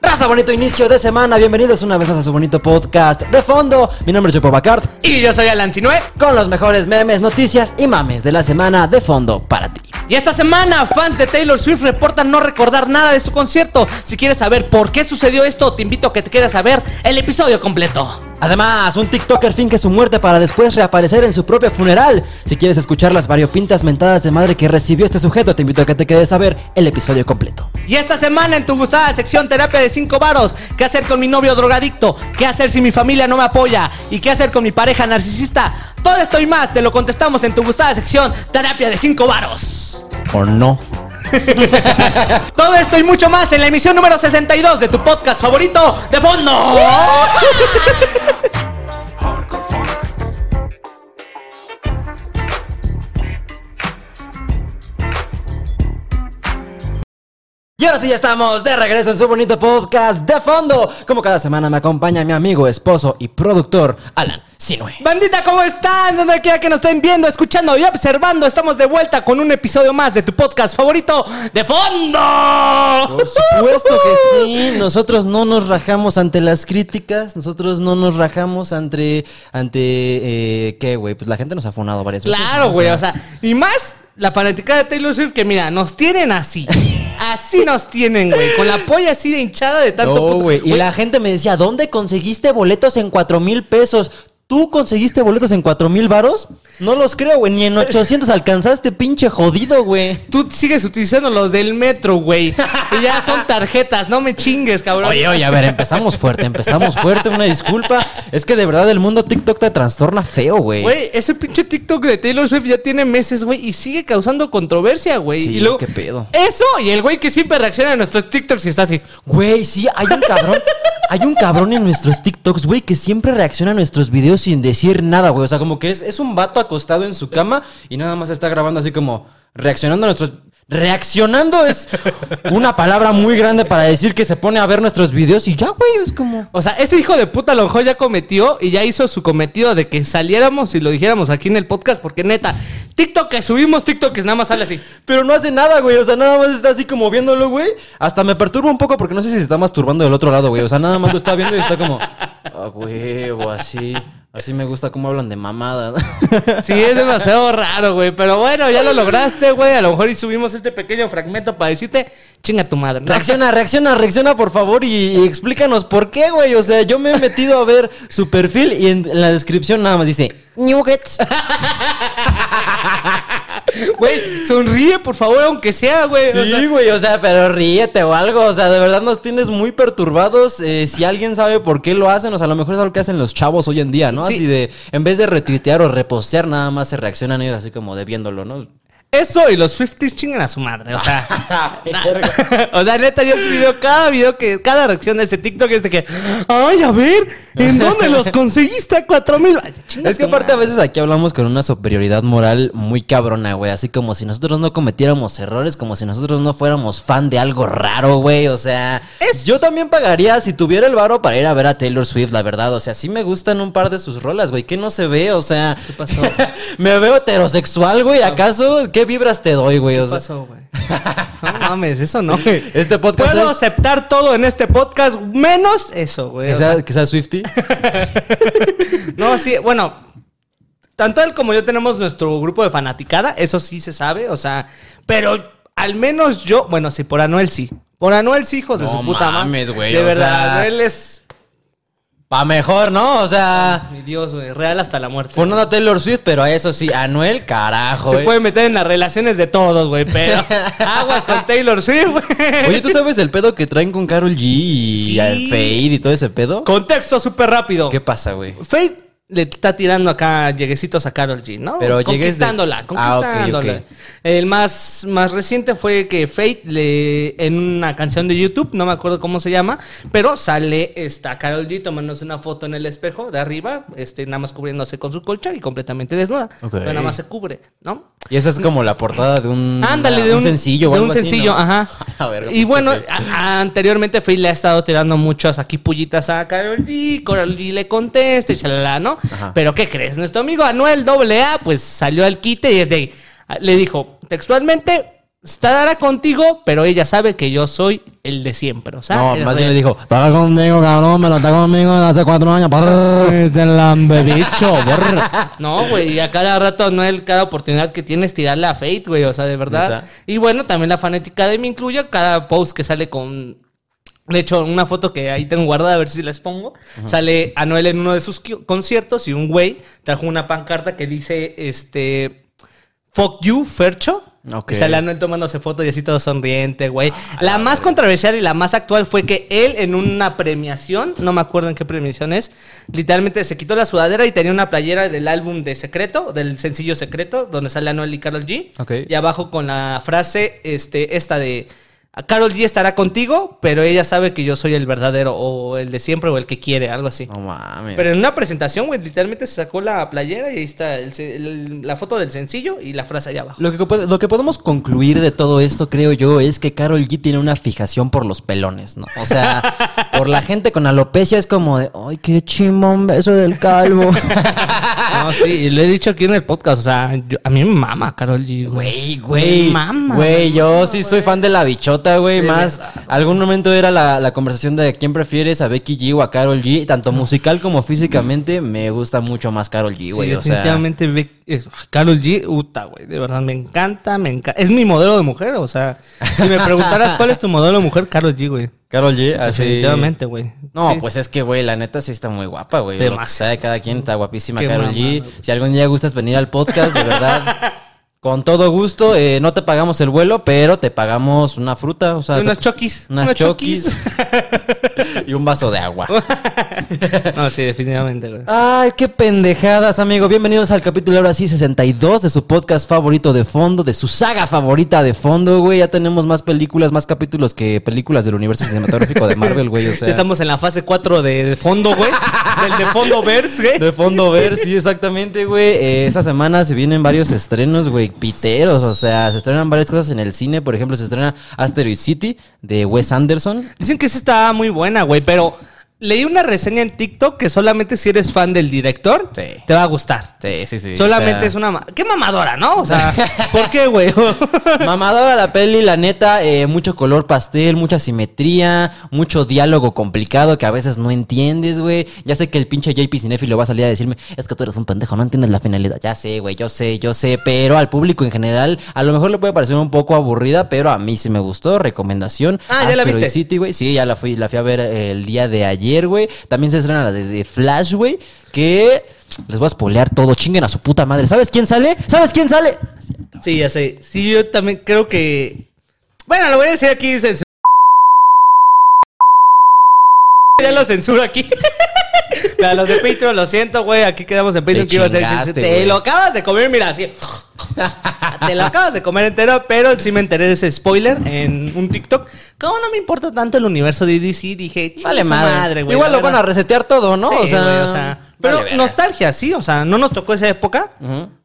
Raza, bonito inicio de semana. Bienvenidos una vez más a su bonito podcast de fondo. Mi nombre es Chopo Bacard. Y yo soy Alan Sinue. Con los mejores memes, noticias y mames de la semana de fondo para ti. Y esta semana, fans de Taylor Swift reportan no recordar nada de su concierto. Si quieres saber por qué sucedió esto, te invito a que te quieras a ver el episodio completo. Además, un TikToker finge su muerte para después reaparecer en su propio funeral. Si quieres escuchar las variopintas mentadas de madre que recibió este sujeto, te invito a que te quedes a ver el episodio completo. Y esta semana en tu gustada sección terapia de 5 varos, ¿qué hacer con mi novio drogadicto? ¿Qué hacer si mi familia no me apoya? ¿Y qué hacer con mi pareja narcisista? Todo esto y más te lo contestamos en tu gustada sección terapia de 5 varos. ¿O no? Todo esto y mucho más en la emisión número 62 de tu podcast favorito de fondo. Y ahora sí ya estamos de regreso en su bonito podcast de fondo. Como cada semana me acompaña mi amigo, esposo y productor, Alan Sinue. Bandita, ¿cómo están? Donde quiera que nos estén viendo, escuchando y observando, estamos de vuelta con un episodio más de tu podcast favorito de fondo. Por supuesto que sí. Nosotros no nos rajamos ante las críticas. Nosotros no nos rajamos ante. ante. Eh, ¿Qué, güey? Pues la gente nos ha funado varias veces. Claro, ¿no? güey, o sea, y más la fanaticada de Taylor Swift que mira, nos tienen así. Así nos tienen, güey, con la polla así de hinchada de tanto No, puto- güey. Y la gente me decía, ¿dónde conseguiste boletos en cuatro mil pesos? ¿Tú conseguiste boletos en cuatro mil varos? No los creo, güey. Ni en 800 alcanzaste, pinche jodido, güey. Tú sigues utilizando los del metro, güey. Y ya son tarjetas, no me chingues, cabrón. Oye, oye, a ver, empezamos fuerte, empezamos fuerte, una disculpa. Es que de verdad el mundo TikTok te trastorna feo, güey. Güey, ese pinche TikTok de Taylor Swift ya tiene meses, güey, y sigue causando controversia, güey. Sí, y luego, qué pedo. Eso, y el güey que siempre reacciona a nuestros TikToks y está así. Güey, sí, hay un cabrón. Hay un cabrón en nuestros TikToks, güey, que siempre reacciona a nuestros videos sin decir nada, güey. O sea, como que es, es un vato acostado en su cama y nada más está grabando así como reaccionando a nuestros. Reaccionando es una palabra muy grande para decir que se pone a ver nuestros videos y ya, güey, es como. O sea, ese hijo de puta a lo mejor ya cometió y ya hizo su cometido de que saliéramos y lo dijéramos aquí en el podcast, porque neta, TikTok que subimos, TikTok que nada más sale así. Pero no hace nada, güey. O sea, nada más está así como viéndolo, güey. Hasta me perturba un poco porque no sé si se está masturbando del otro lado, güey. O sea, nada más lo está viendo y está como. Ah, huevo, así. Así me gusta cómo hablan de mamada. Sí, es demasiado raro, güey. Pero bueno, ya lo lograste, güey. A lo mejor y subimos este pequeño fragmento para decirte, chinga tu madre. Reacciona, reacciona, reacciona, por favor, y, y explícanos por qué, güey. O sea, yo me he metido a ver su perfil y en, en la descripción nada más dice Nuggets. Güey, sonríe, por favor, aunque sea, güey. O sea, Sí, güey, o sea, pero ríete o algo. O sea, de verdad nos tienes muy perturbados. Eh, si alguien sabe por qué lo hacen, o sea, a lo mejor es algo que hacen los chavos hoy en día, ¿no? Sí. Así de, en vez de retuitear o repostear, nada más se reaccionan ellos así como de viéndolo, ¿no? Eso y los Swifties chingan a su madre, o sea. o sea, neta, yo he video, cada video que, cada reacción de ese TikTok es de que, ay, a ver, ¿en dónde los conseguiste a cuatro mil? Es que aparte a veces aquí hablamos con una superioridad moral muy cabrona, güey. Así como si nosotros no cometiéramos errores, como si nosotros no fuéramos fan de algo raro, güey. O sea, yo también pagaría si tuviera el varo para ir a ver a Taylor Swift, la verdad. O sea, sí me gustan un par de sus rolas, güey. ¿Qué no se ve? O sea, ¿Qué pasó? me veo heterosexual, güey. ¿Acaso qué vibras te doy, güey? O ¿Qué sea, pasó, güey? No mames, eso no, güey. Este podcast Puedo es- aceptar todo en este podcast, menos eso, güey. o sea, Swifty. No, sí, bueno, tanto él como yo tenemos nuestro grupo de fanaticada, eso sí se sabe, o sea, pero al menos yo, bueno, sí, por Anuel sí. Por Anuel sí, hijos de su puta madre. mames, güey, De o verdad, sea- Anuel es Pa' mejor, ¿no? O sea, mi Dios, güey, real hasta la muerte. fue a Taylor Swift, pero a eso sí, Anuel, carajo. se eh. puede meter en las relaciones de todos, güey, pero aguas con Taylor Swift, güey. Oye, ¿tú sabes el pedo que traen con Carol G y Sí. al Fade y todo ese pedo? Contexto súper rápido. ¿Qué pasa, güey? Fate le está tirando acá lleguecitos a Carol G, ¿no? Pero llegues de- conquistándola, Ah, conquistándola. El más, más reciente fue que Fate le en una canción de YouTube, no me acuerdo cómo se llama, pero sale esta Carol G tomándose una foto en el espejo de arriba, este nada más cubriéndose con su colcha y completamente desnuda. Pero nada más se cubre, ¿no? Y esa es como la portada de un, Ándale, de un, sencillo De un así, sencillo, ¿no? ajá. A ver, y bueno, Fate. a- anteriormente Faye le ha estado tirando muchas aquí pullitas a Carol G. Carol G le contesta y chalala, ¿no? Ajá. Pero ¿qué crees? Nuestro amigo Anuel AA, pues salió al quite y es de. Le dijo textualmente. Estará contigo, pero ella sabe que yo soy el de siempre. O sea, No, más bien le dijo, está conmigo, cabrón, me lo está conmigo desde hace cuatro años. brr". Este lambebicho. No, güey, y a cada rato Noel, cada oportunidad que tiene es tirarle a Fate, güey, o sea, de verdad. Y bueno, también la fanática de me incluye cada post que sale con. De hecho, una foto que ahí tengo guardada, a ver si les pongo. Sale a Noel en uno de sus conciertos y un güey trajo una pancarta que dice, este. Fuck you, Fercho. Ok. Y sale a Noel tomándose foto y así todo sonriente, güey. La más controversial y la más actual fue que él en una premiación, no me acuerdo en qué premiación es, literalmente se quitó la sudadera y tenía una playera del álbum de Secreto, del sencillo Secreto, donde sale Anuel y Carol G. Y abajo con la frase, este, esta de... Carol G estará contigo, pero ella sabe que yo soy el verdadero, o el de siempre, o el que quiere, algo así. No mames. Pero en una presentación, güey, literalmente se sacó la playera y ahí está el se- el- la foto del sencillo y la frase allá abajo. Lo que, puede- lo que podemos concluir de todo esto, creo yo, es que Carol G tiene una fijación por los pelones, ¿no? O sea, por la gente con alopecia es como de, ay, qué chimón beso del calvo. No, sí, y lo he dicho aquí en el podcast. O sea, yo- a mí me mama Carol G, Güey, Me güey. mama. Güey, yo sí soy fan de la bichota, güey. De Más, algún momento era la, la conversación de quién prefieres, a Becky G o a Carol G. Tanto musical como físicamente, me gusta mucho más Carol G, güey. Sí, o sea, definitivamente es- Carol G, uta, güey. De verdad, me encanta, me encanta. Es mi modelo de mujer, o sea, si me preguntaras cuál es tu modelo de mujer, Carol G, güey. Carol G, así. Definitivamente, güey. No, Sí. pues es que, güey, la neta sí está muy guapa, güey. Lo que Demasiado. sea de cada quien está guapísima Qué Carol G. Si algún día gustas venir al podcast, de verdad, con todo gusto, eh, no te pagamos el vuelo, pero te pagamos una fruta, o sea, unas te- choquis. unas unas choquis y un vaso de agua. no, sí, definitivamente, güey. Ay, qué pendejadas, amigo. Bienvenidos al capítulo ahora sí 62 de su podcast favorito de fondo, de su saga favorita de fondo, güey. Ya tenemos más películas, más capítulos que películas del universo cinematográfico de Marvel, güey. O sea, Estamos en la fase 4 de, de fondo, güey. Del de fondo verse, güey. de fondo ver, sí, exactamente, güey. Eh, esta semana se vienen varios estrenos, güey, piteros. O sea, se estrenan varias cosas en el cine. Por ejemplo, se estrena Asteroid City de Wes Anderson. Dicen que esa está muy buena, güey, pero leí una reseña en TikTok que solamente si eres fan del director Sí. te va a gustar. Sí, sí, sí. solamente o sea, es una... ma- ¡Qué mamadora, ¿no? O sea, ¿por qué, güey? Mamadora la peli, la neta, eh, mucho color pastel, mucha simetría, mucho diálogo complicado que a veces no entiendes, güey. Ya sé que el pinche JP Cinéfilo va a salir a decirme, es que tú eres un pendejo, no entiendes la finalidad. Ya sé, güey, yo sé, yo sé, pero al público en general, a lo mejor le puede parecer un poco aburrida, pero a mí sí me gustó. Recomendación. Ah, ¿ya la viste? City, güey. Sí, ya la fui, la fui a ver el día de ayer, güey. También se estrena la de, de Flash, güey, que... Les voy a spoilear todo, chinguen a su puta madre. ¿Sabes quién sale? ¿Sabes quién sale? sí, ya sé. Sí, yo también creo que... Bueno, lo voy a decir aquí. cens- Ya lo censuro aquí. Para los de Patreon, lo siento, güey. Aquí quedamos en Patreon Te que iba a ser. chingaste, Te lo acabas de comer, mira, así. Te lo acabas de comer entero, pero sí me enteré de ese spoiler en un TikTok. Como no me importa tanto el universo de DC, dije, Vale "Chinga su madre. güey, Igual lo van a verdad". resetear todo, ¿no? Sí, o, sea, güey, o sea, Pero vale nostalgia, sí, o sea, no nos tocó esa época.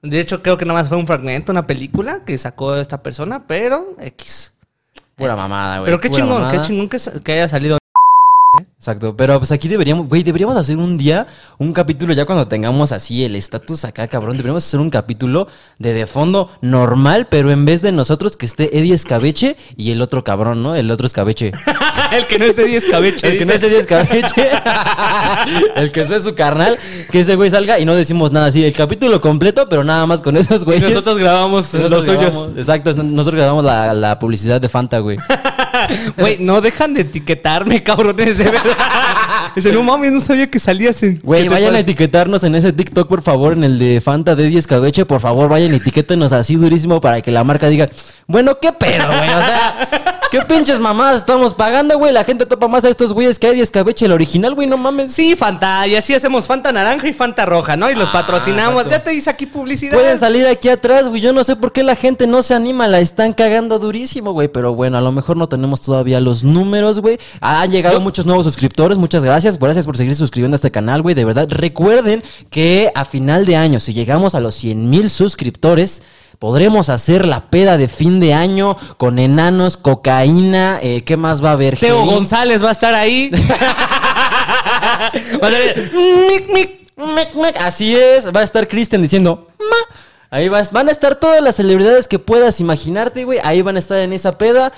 De hecho, creo que nada más fue un fragmento, una película que sacó esta persona, pero X. Pura mamada, güey. Pero qué pura chingón, mamada. qué chingón que, que haya salido. Exacto, pero pues aquí deberíamos, güey, deberíamos hacer un día un capítulo ya cuando tengamos así el estatus acá, cabrón. Deberíamos hacer un capítulo de de fondo normal, pero en vez de nosotros que esté Eddie Escabeche y el otro cabrón, ¿no? El otro escabeche. el que no es Eddie Escabeche. El que no es Eddie Escabeche. el que eso es su carnal. Que ese güey salga y no decimos nada así. El capítulo completo, pero nada más con esos güeyes. Nosotros grabamos Nosotros los suyos. Exacto, nosotros grabamos la, la publicidad de Fanta, güey. Güey, no dejan de etiquetarme, cabrones, de verdad. Dice, no mames, no sabía que salías en. Güey, te vayan a etiquetarnos en ese TikTok, por favor, en el de Fanta de 10 Escabeche. Por favor, vayan y etiquétenos así durísimo para que la marca diga, bueno, qué pedo, güey. O sea, qué pinches mamadas estamos pagando, güey. La gente topa más a estos güeyes que a Eddie Escabeche, el original, güey, no mames. Sí, Fanta, y así hacemos Fanta naranja y Fanta roja, ¿no? Y los Ah, patrocinamos. exacto. Ya te hice aquí publicidad. Pueden salir aquí atrás, güey. Yo no sé por qué la gente no se anima, la están cagando durísimo, güey. Pero bueno, a lo mejor no tenemos todavía los números, güey. Han llegado muchos nuevos suscriptores, muchas gracias. Gracias por seguir suscribiendo a este canal, güey. De verdad, recuerden que a final de año, si llegamos a los 100 mil suscriptores, podremos hacer la peda de fin de año con enanos, cocaína. eh, ¿Qué más va a haber? Teo. González va a estar ahí. Va a ser, mic, mic. Así es, va a estar Kristen diciendo, ma. Ahí vas, van a estar todas las celebridades que puedas imaginarte, güey. Ahí van a estar en esa peda.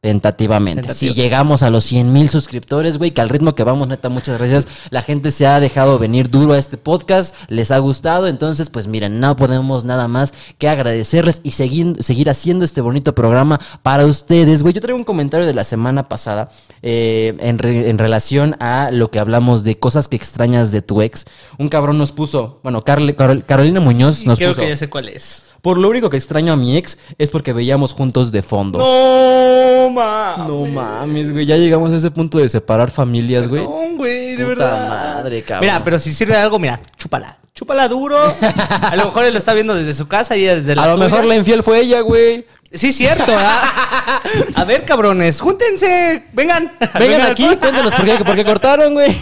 Tentativamente. Tentativa. Si llegamos a los 100 mil suscriptores, güey, que al ritmo que vamos, neta, muchas gracias. La gente se ha dejado venir duro a este podcast, les ha gustado. Entonces, pues miren, no podemos nada más que agradecerles y seguir, seguir haciendo este bonito programa para ustedes, güey. Yo traigo un comentario de la semana pasada eh, en, re- en relación a lo que hablamos de cosas que extrañas de tu ex. Un cabrón nos puso, bueno, Carle- Carol- Carolina Muñoz nos Creo puso. que ya sé cuál es. Por lo único que extraño a mi ex es porque veíamos juntos de fondo. No, mames. No mames, güey. Ya llegamos a ese punto de separar familias, güey. No, güey, de Puta verdad. madre, cabrón. Mira, pero si sirve de algo, mira, chúpala. Chúpala duro. A lo mejor él lo está viendo desde su casa y ella desde la A lo suya. mejor la infiel fue ella, güey. Sí, cierto, ¿verdad? A ver, cabrones, júntense. Vengan. Vengan aquí, cuéntenos por qué, por qué cortaron, güey.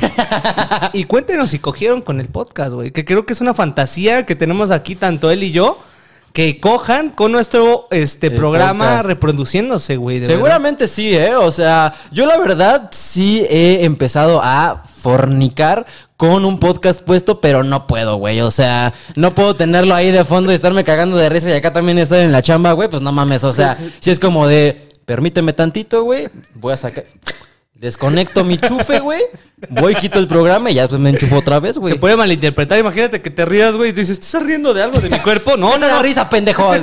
Y cuéntenos si cogieron con el podcast, güey. Que creo que es una fantasía que tenemos aquí, tanto él y yo. Que cojan con nuestro este programa podcast. reproduciéndose, güey. Seguramente sí, ¿eh? O sea, yo la verdad sí he empezado a fornicar con un podcast puesto, pero no puedo, güey. O sea, no puedo tenerlo ahí de fondo y estarme cagando de risa y acá también estar en la chamba, güey. Pues no mames, o sea, si es como de, permíteme tantito, güey. Voy a sacar... Desconecto mi chufe, güey. Voy, quito el programa y ya pues me enchufo otra vez, güey. Se puede malinterpretar. Imagínate que te rías, güey, y dices, ¿estás riendo de algo de mi cuerpo? No, No no, te da no. risa, pendejo.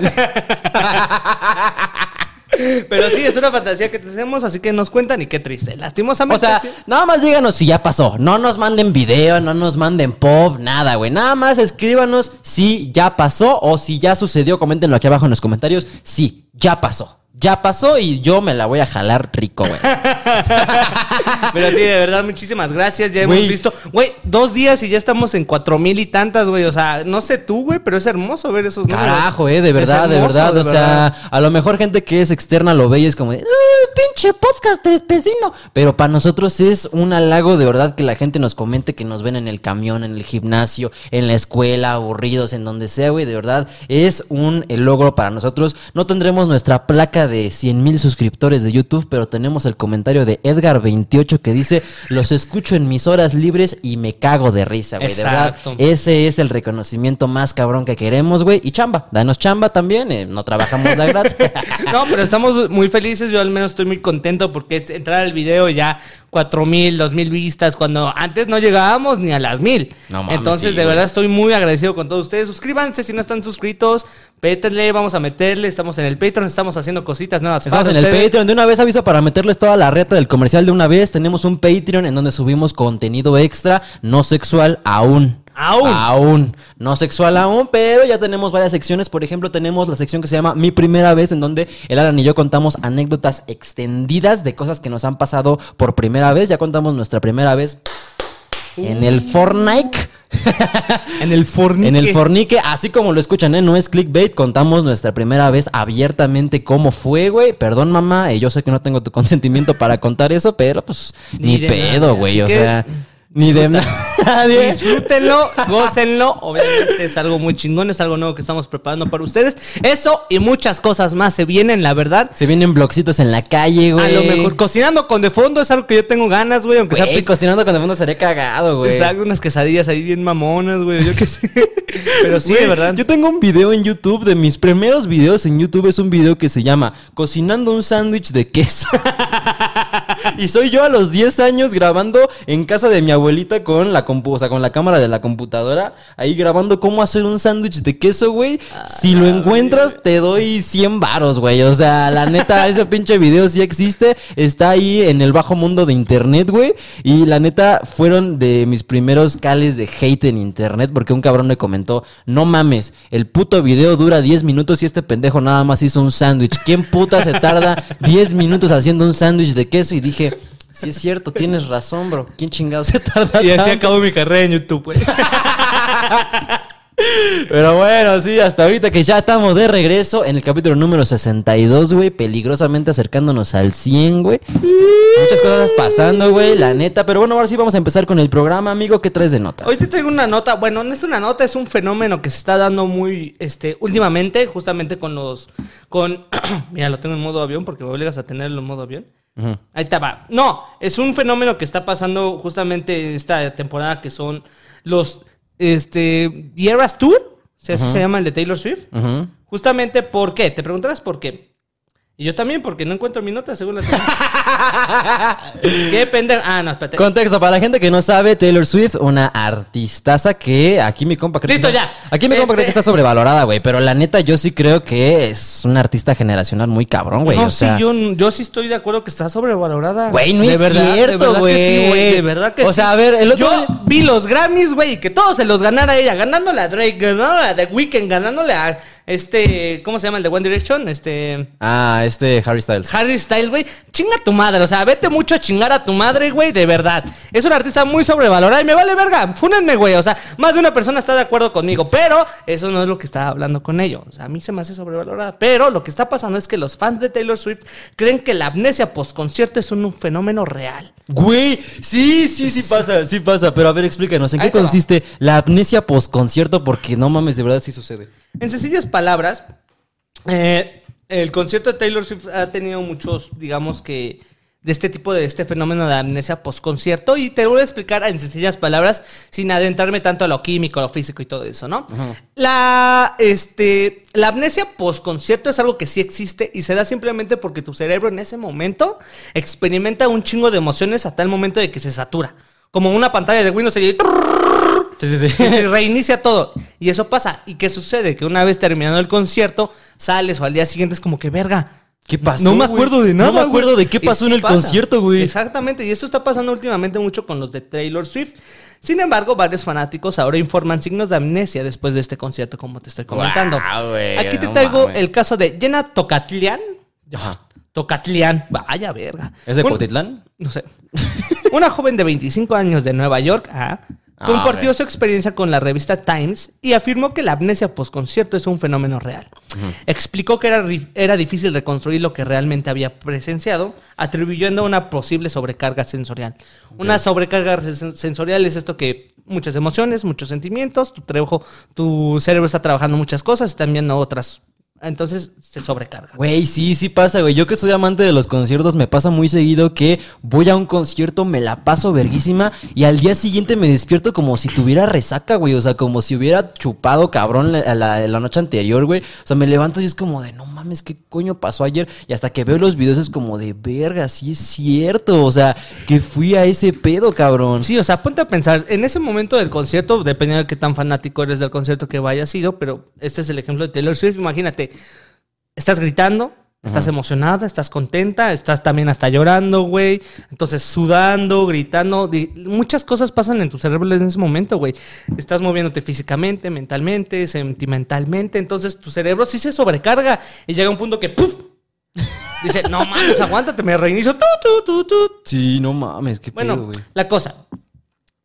Pero sí, es una fantasía que tenemos, así que nos cuentan y qué triste. O Lastimosamente. sea, sí. nada más díganos si ya pasó. No nos manden video, no nos manden pop, nada, güey. Nada más escríbanos si ya pasó o si ya sucedió. Coméntenlo aquí abajo en los comentarios. Sí, ya pasó. Ya pasó y yo me la voy a jalar rico, güey. Pero sí, de verdad, muchísimas gracias. Ya hemos Güey. visto, güey, dos días y ya estamos en cuatro mil y tantas, güey. O sea, no sé tú, güey, pero es hermoso ver esos números. Carajo, eh, de verdad, de hermoso, verdad. de o sea, a lo mejor gente que es externa lo ve y es como, de, "Ah, pinche podcast vecino. Pero para nosotros es un halago de verdad que la gente nos comente que nos ven en el camión, en el gimnasio, en la escuela, aburridos, en donde sea, güey. De verdad, es un eh, logro para nosotros. No tendremos nuestra placa de 100 mil suscriptores de YouTube, pero tenemos el comentario de Edgar28 que dice: Los escucho en mis horas libres y me cago de risa, güey. De verdad, ese es el reconocimiento más cabrón que queremos, güey. Y chamba, danos chamba también. eh, no trabajamos de gratis. No, pero estamos muy felices. Yo al menos estoy muy contento porque es entrar al video y ya cuatro mil, dos mil vistas, cuando antes no llegábamos ni a las mil. No mames, Entonces, sí, de güey. verdad, estoy muy agradecido con todos ustedes. Suscríbanse si no están suscritos. Pétenle, vamos a meterle. Estamos en el Patreon, estamos haciendo cositas nuevas. Estamos en el. Patreon. De una vez aviso para meterles toda la reta del comercial de una vez. Tenemos un Patreon en donde subimos contenido extra, no sexual aún. Aún. Aún. No sexual aún, pero ya tenemos varias secciones. Por ejemplo, tenemos la sección que se llama Mi Primera Vez, en donde el Alan y yo contamos anécdotas extendidas de cosas que nos han pasado por primera vez. Ya contamos nuestra primera vez en el Fortnite. En el fornique. En el fornique, así como lo escuchan, ¿eh? No es clickbait, contamos nuestra primera vez abiertamente cómo fue, güey. Perdón, mamá, eh, yo sé que no tengo tu consentimiento para contar eso, pero pues Ni pedo, güey. O que sea, ni de nadie. Disfrútenlo, gócenlo. Obviamente es algo muy chingón, es algo nuevo que estamos preparando para ustedes. Eso y muchas cosas más se vienen, la verdad. Se vienen blogcitos en la calle, güey. A lo mejor cocinando con de fondo es algo que yo tengo ganas, güey, aunque sea Güey, cocinando con de fondo seré cagado, güey. Exacto, unas quesadillas ahí bien mamonas, güey, yo qué sé. Pero sí, Güey, de verdad. Yo tengo un video en YouTube, de mis primeros videos en YouTube, es un video que se llama Cocinando un sándwich de queso. y soy yo a los 10 años grabando en casa de mi abuelita con la compu, o sea, con la cámara de la computadora, ahí grabando cómo hacer un sándwich de queso, güey. si lo encuentras, te doy 100 varos, güey. O sea, la neta, ese pinche video sí existe, está ahí en el bajo mundo de internet, güey. Y la neta, fueron de mis primeros cales de hate en internet, porque un cabrón me comentó, no mames, el puto video dura 10 minutos y este pendejo nada más hizo un sándwich. ¿Quién puta se tarda 10 minutos haciendo un sándwich de queso? Y dije, sí es cierto, tienes razón, bro. ¿Quién chingado se tarda Y así acabó mi carrera en YouTube, güey. Pero bueno, sí, hasta ahorita que ya estamos de regreso en el capítulo número 62, güey, peligrosamente acercándonos al 100, güey. Muchas cosas pasando, güey, la neta. Pero bueno, ahora sí vamos a empezar con el programa, amigo. ¿Qué traes de nota? Hoy te traigo una nota, bueno, no es una nota, es un fenómeno que se está dando muy, este, últimamente, justamente con los, con, mira, lo tengo en modo avión porque me obligas a tenerlo en modo avión. Ujú. Ahí está, va. No, es un fenómeno que está pasando justamente en esta temporada que son los, este, The Eras Tour, o sea, así se llama el de Taylor Swift. Justamente, ¿por qué? Te preguntarás por qué. Y yo también, porque no encuentro mi nota según la Qué pendejo. Ah, no, espérate. Contexto, para la gente que no sabe, Taylor Swift, una artistaza que aquí mi compa cree Listo, que ya. Aquí mi compa Este- cree que está sobrevalorada, güey. Pero la neta, yo sí creo que es una artista generacional muy cabrón, güey. no, o sea, sí, yo, yo sí estoy de acuerdo que está sobrevalorada. Güey, no De es verdad, de cierto, güey. De verdad que O sí. sea, a ver, el otro Yo vi los Grammys, güey, y que todos se los ganara ella. Ganándole a Drake, ganándole a The Weeknd, ganándole a este... ¿Cómo se llama el de One Direction? Este... Ah, este Harry Styles. Harry Styles, güey, chinga a tu madre, o sea, vete mucho a chingar a tu madre, güey, de verdad. Es un artista muy sobrevalorado y me vale verga, fúnenme, güey, o sea, más de una persona está de acuerdo conmigo, pero eso no es lo que estaba hablando con ellos. O sea, a mí se me hace sobrevalorada, pero lo que está pasando es que los fans de Taylor Swift creen que la amnesia post-concierto es un, un fenómeno real. Güey, sí, sí, sí pasa, sí pasa. Pero a ver, explícanos, ¿en Ahí qué te va. consiste la amnesia post-concierto? Porque no mames, de verdad sí sucede. En sencillas palabras, eh, el concierto de Taylor Swift ha tenido muchos, digamos que, de este tipo de este fenómeno de amnesia post-concierto. Y te voy a explicar en sencillas palabras, sin adentrarme tanto a lo químico, a lo físico y todo eso, ¿no? La, este, la amnesia post-concierto es algo que sí existe y se da simplemente porque tu cerebro en ese momento experimenta un chingo de emociones hasta el momento de que se satura. Como una pantalla de Windows y Sí, sí, y se reinicia todo. Y eso pasa. ¿Y qué sucede? Que una vez terminado el concierto, sales o al día siguiente es como que verga. ¿Qué pasó, No me güey? acuerdo de nada. No me acuerdo güey". de qué pasó sí en el pasa. concierto, güey. Exactamente. Y esto está pasando últimamente mucho con los de Taylor Swift. Sin embargo, varios fanáticos ahora informan signos de amnesia después de este concierto, como te estoy comentando. Guau, güey, Aquí te no traigo el caso de Jenna Tocatlian. Ajá. Tocatlian. Vaya verga. ¿Es de Cuautitlán? no sé. Una joven de 25 años de Nueva York ah, Ah, compartió su experiencia con la revista Times y afirmó que la amnesia post-concierto es un fenómeno real. Explicó que era, era difícil reconstruir lo que realmente había presenciado, atribuyendo una posible sobrecarga sensorial. Una sobrecarga sen- sensorial es esto que muchas emociones, muchos sentimientos, tu cerebro está trabajando muchas cosas y también otras. Entonces se sobrecarga. Güey, sí, sí pasa, güey. Yo que soy amante de los conciertos, me pasa muy seguido que voy a un concierto, me la paso verguísima y al día siguiente me despierto como si tuviera resaca, güey. O sea, como si hubiera chupado cabrón la, la- la noche anterior, güey. O sea, me levanto y es como de, no mames, ¿qué coño pasó ayer? Y hasta que veo los videos es como de, verga, sí es cierto. O sea, que fui a ese pedo, cabrón. Sí, o sea, ponte a pensar, en ese momento del concierto, dependiendo de qué tan fanático eres del concierto que vaya sido, pero este es el ejemplo de Taylor Swift, imagínate, estás gritando, estás emocionada, estás contenta, estás también hasta llorando, güey, entonces sudando, gritando, muchas cosas pasan en tu cerebro en ese momento, güey. Estás moviéndote físicamente, mentalmente, sentimentalmente, entonces tu cerebro sí se sobrecarga y llega un punto que ¡puf! Dice, no mames, aguántate, me reinicio. Tu, tu, tu, Sí, no mames, qué bueno, pedo, güey. la cosa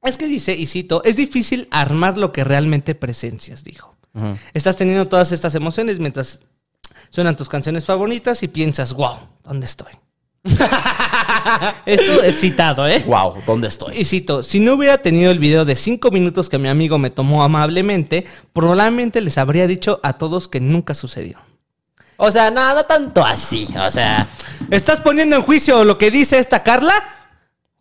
es que dice, y cito, es difícil armar lo que realmente presencias, dijo. Estás teniendo todas estas emociones mientras suenan tus canciones favoritas y piensas, wow, ¿dónde estoy? Esto es citado, ¿eh? Wow, ¿dónde estoy? Y cito, si no hubiera tenido el video de cinco minutos que mi amigo me tomó amablemente, probablemente les habría dicho a todos que nunca sucedió. O sea, nada tanto así. O sea, ¿Estás poniendo en juicio lo que dice esta Carla?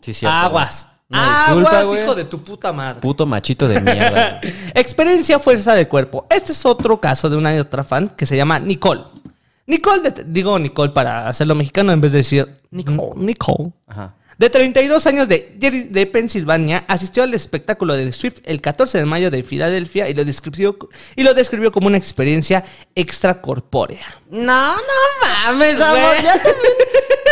sí, cierto, Aguas. Güey. Una disculpa, Aguas, güey. hijo de tu puta madre. Puto machito de mierda. güey. Experiencia fuerza de cuerpo. Este es otro caso de una y otra fan que se llama Nicole. Nicole, de- digo Nicole para hacerlo mexicano en vez de decir Nicole. Nicole. Ajá. De 32 años de, Pensilvania, asistió al espectáculo de Swift el 14 de mayo de Filadelfia y lo describió, y lo describió como una experiencia extracorpórea. No, no mames, amor. Ya te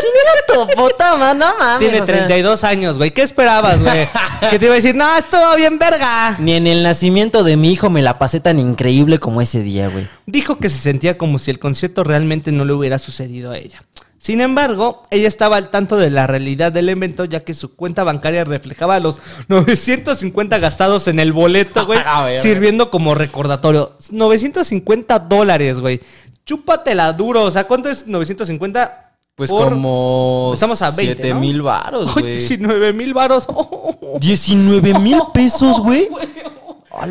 Chinga tu puta madre, no mames. Tiene o sea. 32 años, güey. ¿Qué esperabas, güey? que te iba a decir, no, estuvo bien verga. Ni en el nacimiento de mi hijo me la pasé tan increíble como ese día, güey. Dijo que se sentía como si el concierto realmente no le hubiera sucedido a ella. Sin embargo, ella estaba al tanto de la realidad del evento, ya que su cuenta bancaria reflejaba los 950 gastados en el boleto, güey, sirviendo como recordatorio. 950 dólares, güey. Chúpatela duro. O sea, ¿cuánto es 950? Pues por- como. Estamos a 20, 7 ¿no? mil varos, Ay, güey. 19 mil varos. 19 mil pesos, güey.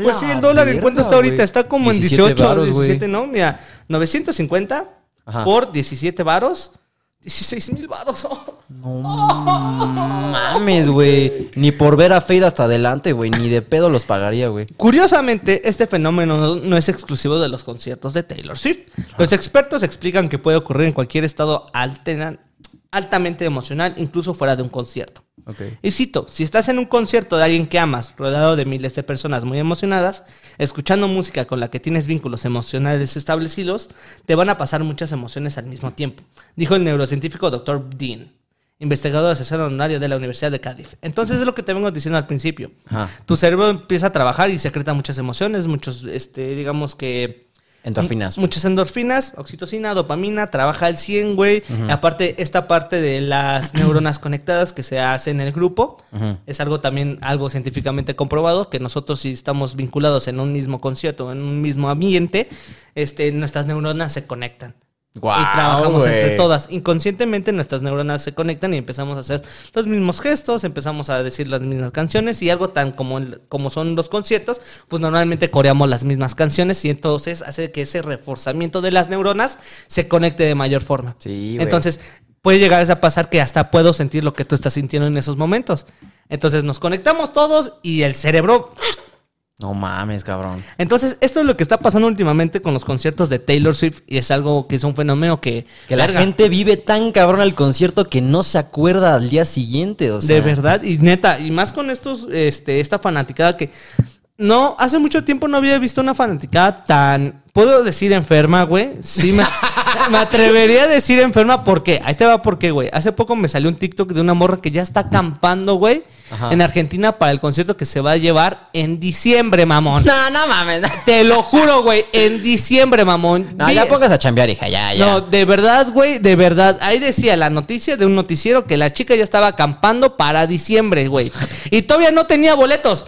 Pues sí, el dólar en cuánto está ahorita, está como en 17 18, varos, güey. 17, ¿no? Mira, 950 Ajá. por 17 varos. 16 mil baros. No mames, güey. Ni por ver a Fade hasta adelante, güey. Ni de pedo los pagaría, güey. Curiosamente, este fenómeno no, no es exclusivo de los conciertos de Taylor Swift. Los expertos explican que puede ocurrir en cualquier estado altena- altamente emocional, incluso fuera de un concierto. Y cito, si estás en un concierto de alguien que amas, rodeado de miles de personas muy emocionadas, escuchando música con la que tienes vínculos emocionales establecidos, te van a pasar muchas emociones al mismo tiempo, dijo el neurocientífico Dr. Dean, investigador asesor honorario de la Universidad de Cádiz. Entonces es lo que te vengo diciendo al principio. Ajá. Tu cerebro empieza a trabajar y secreta muchas emociones, muchos, este, digamos que... Endorfinas. Muchas endorfinas, oxitocina, dopamina, trabaja al 100, güey. Aparte, esta parte de las neuronas conectadas que se hace en el grupo es algo también, algo científicamente comprobado, que nosotros si estamos vinculados en un mismo concierto, en un mismo ambiente, este, nuestras neuronas se conectan. Y trabajamos entre todas. Inconscientemente nuestras neuronas se conectan y empezamos a hacer los mismos gestos, empezamos a decir las mismas canciones y algo tan como, el- como son los conciertos, pues normalmente coreamos las mismas canciones y entonces hace que ese reforzamiento de las neuronas se conecte de mayor forma. Sí, entonces puede llegar a pasar que hasta puedo sentir lo que tú estás sintiendo en esos momentos. Entonces nos conectamos todos y el cerebro No mames, cabrón. entonces, esto es lo que está pasando últimamente con los conciertos de Taylor Swift y es algo que es un fenómeno que... Que la gente vive tan cabrón al concierto que no se acuerda al día siguiente, o sea. De verdad, y neta, y más con estos, este, esta fanaticada que... No, hace mucho tiempo no había visto una fanaticada tan... ¿Puedo decir enferma, güey? Sí, me, me atrevería a decir enferma porque... Ahí te va porque, güey. Hace poco me salió un TikTok de una morra que ya está acampando, güey, Ajá. en Argentina para el concierto que se va a llevar en diciembre, mamón. No, no mames. Te lo juro, güey, en diciembre, mamón. No, Vi- ya pongas a chambear, hija, ya, ya. No, de verdad, güey, de verdad. Ahí decía la noticia de un noticiero que la chica ya estaba acampando para diciembre, güey. Y todavía no tenía boletos.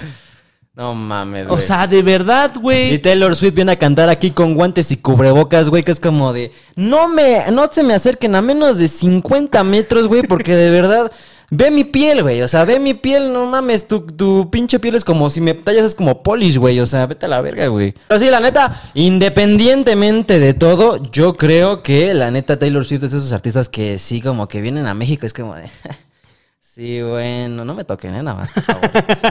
No mames, O güey. sea, de verdad, Y güey. Taylor Swift viene a cantar aquí con guantes y cubrebocas, güey, que es como de, no me, no se me acerquen a menos de 50 metros, güey, porque de verdad, ve mi piel, güey, o sea, ve mi piel, no mames, tu, tu pinche piel es como, si me tallas es como polish, güey, o sea, vete a la verga, güey. Pero sí, la neta, independientemente de todo, yo creo que la neta Taylor Swift es de esos artistas que sí, como que vienen a México, es como de... Sí, bueno, no me toquen, ¿eh? Nada más, por favor.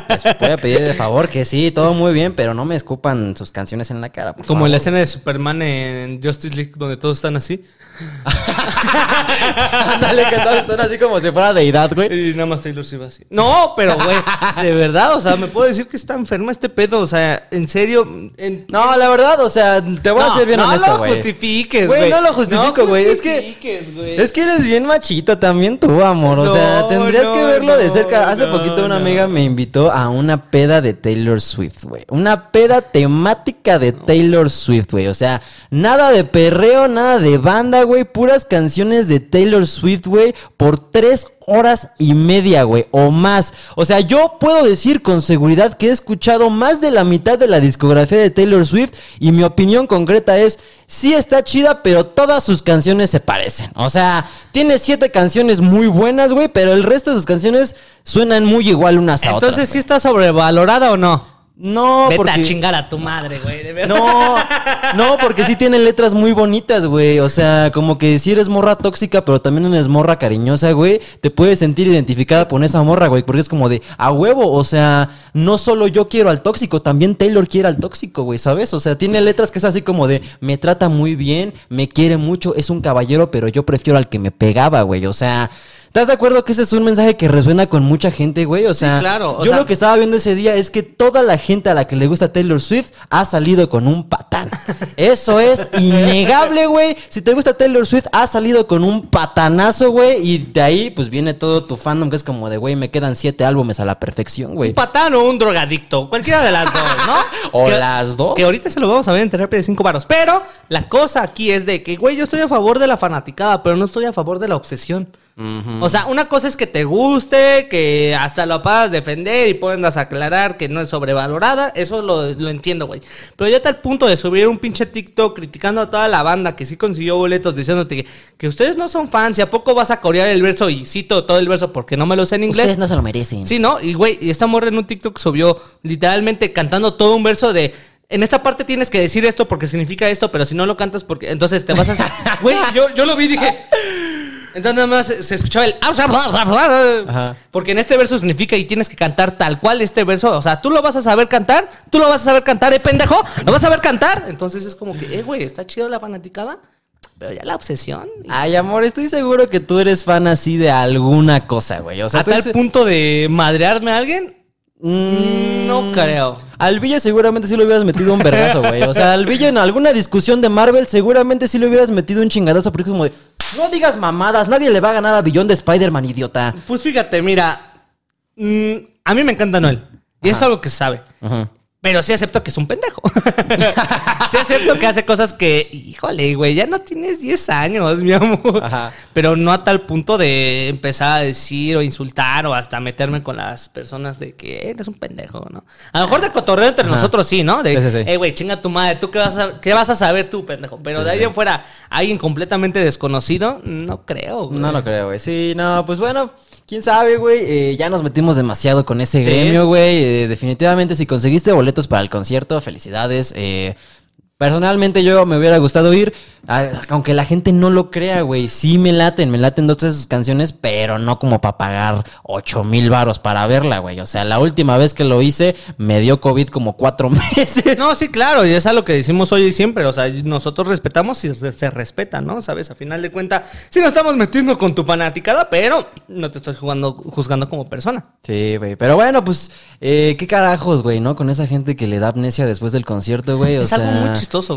Les voy a pedir de favor que sí, todo muy bien, pero no me escupan sus canciones en la cara, por Como en la favor. escena de Superman en Justice League donde todos están así. Ándale, que todos están así como si fuera deidad, güey. Y nada más Taylor Swift así. No, pero güey, de verdad, o sea, me puedo decir que está enferma este pedo, o sea, en serio. en- No, la verdad, o sea, te voy a ser bien no honesto, lo güey. justifiques, Güey, güey. no lo justifico, güey, es que- justifiques, güey. Es que eres bien machito también tú, amor. O sea, No, tendrías que verlo de cerca. Hace poquito una amiga me invitó a una peda de Taylor Swift, güey. Una peda temática de Taylor Swift, güey. O sea, nada de perreo, nada de banda, güey. Puras canciones de Taylor Swift, güey. Por tres horas y media, güey. O más. O sea, yo puedo decir con seguridad que he escuchado más de la mitad de la discografía de Taylor Swift. Y mi opinión concreta es, sí está chida, pero todas sus canciones se parecen. O sea, tiene siete canciones muy buenas, güey, pero el resto de sus canciones suenan muy igual unas a otras. Entonces, ¿sí está sobrevalorada o no? No, Vete porque... a chingar a tu madre, güey, de verdad. No, no, porque sí tiene letras muy bonitas, güey. O sea, como que si eres morra tóxica, pero también eres morra cariñosa, güey, te puedes sentir identificada con esa morra, güey. Porque es como de, a huevo, o sea, no solo yo quiero al tóxico, también Taylor quiere al tóxico, güey, ¿sabes? O sea, tiene letras que es así como de, me trata muy bien, me quiere mucho, es un caballero, pero yo prefiero al que me pegaba, güey. O sea... ¿Estás de acuerdo que ese es un mensaje que resuena con mucha gente, güey? O sea, claro, o yo sea- lo que estaba viendo ese día es que toda la gente a la que le gusta Taylor Swift ha salido con un patán. Eso es innegable, güey. Si te gusta Taylor Swift, ha salido con un patanazo, güey. Y de ahí, pues viene todo tu fandom, que es como de, güey, me quedan siete álbumes a la perfección, güey. Un patán o un drogadicto, cualquiera de las dos, ¿no? O Que- las dos. Que ahorita se lo vamos a ver en terapia de cinco varos. Pero la cosa aquí es de que, güey, yo estoy a favor de la fanaticada, pero no estoy a favor de la obsesión. O sea, una cosa es que te guste, que hasta lo puedas defender y puedas aclarar que no es sobrevalorada. Eso lo, lo entiendo, güey. Pero ya está el punto de subir un pinche TikTok criticando a toda la banda que sí consiguió boletos diciéndote que, que ustedes no son fans y a poco vas a corear el verso y cito todo el verso porque no me lo sé en inglés. Ustedes no se lo merecen. Sí, ¿no? Y güey, y esta morra en un TikTok subió literalmente cantando todo un verso de. En esta parte tienes que decir esto porque significa esto, pero si no lo cantas porque. Entonces te vas a. Güey, yo, yo lo vi y dije. Entonces nada más se escuchaba el... Ajá. Porque en este verso significa y tienes que cantar tal cual este verso. O sea, tú lo vas a saber cantar, tú lo vas a saber cantar, ¿eh, pendejo? ¿Lo vas a saber cantar? Entonces es como que, eh, güey, está chido la fanaticada, pero ya la obsesión... Ay, amor, estoy seguro que tú eres fan así de alguna cosa, güey. O sea, a tal eres- punto de madrearme a alguien, Mm, no creo. Al Villa seguramente sí le hubieras metido un vergazo, güey. O sea, al Villa en alguna discusión de Marvel seguramente sí le hubieras metido un chingadazo porque es como de, no digas mamadas, nadie le va a ganar a Billón de Spider-Man, idiota. Pues fíjate, mira, mm, a mí me encanta Noel. Y es algo que se sabe. Ajá. Pero sí acepto que es un pendejo. sí acepto que hace cosas que, híjole, güey, ya no tienes 10 años, mi amor. Ajá. Pero no a tal punto de empezar a decir o insultar o hasta meterme con las personas de que eres un pendejo, ¿no? A lo mejor de cotorreo entre Ajá. nosotros sí, ¿no? De, Sí, sí, sí. eh, güey, chinga tu madre, ¿tú qué vas a, qué vas a saber tú, pendejo? Pero de ahí en fuera, alguien completamente desconocido, no creo, güey. No lo creo, güey. Sí, no, pues bueno, quién sabe, güey. Eh, ya nos metimos demasiado con ese gremio, güey. Eh, definitivamente, si conseguiste boletos para el concierto, felicidades. Eh, personalmente, yo me hubiera gustado ir, a- aunque la gente no lo crea, güey. Sí me laten, me laten dos de sus canciones, pero no como para pagar 8 mil varos para verla, güey. O sea, la última vez que lo hice, me dio COVID como cuatro meses. No, sí, claro, y es algo que decimos hoy y siempre. O sea, nosotros respetamos y se, se respeta, ¿no? ¿Sabes? A final de cuentas, sí nos estamos metiendo con tu fanaticada, pero no te estoy jugando, juzgando como persona. Sí, güey. Pero bueno, pues, eh, qué carajos, güey, ¿no? Con esa gente que le da amnesia después del concierto, güey. o Es algo sea, muy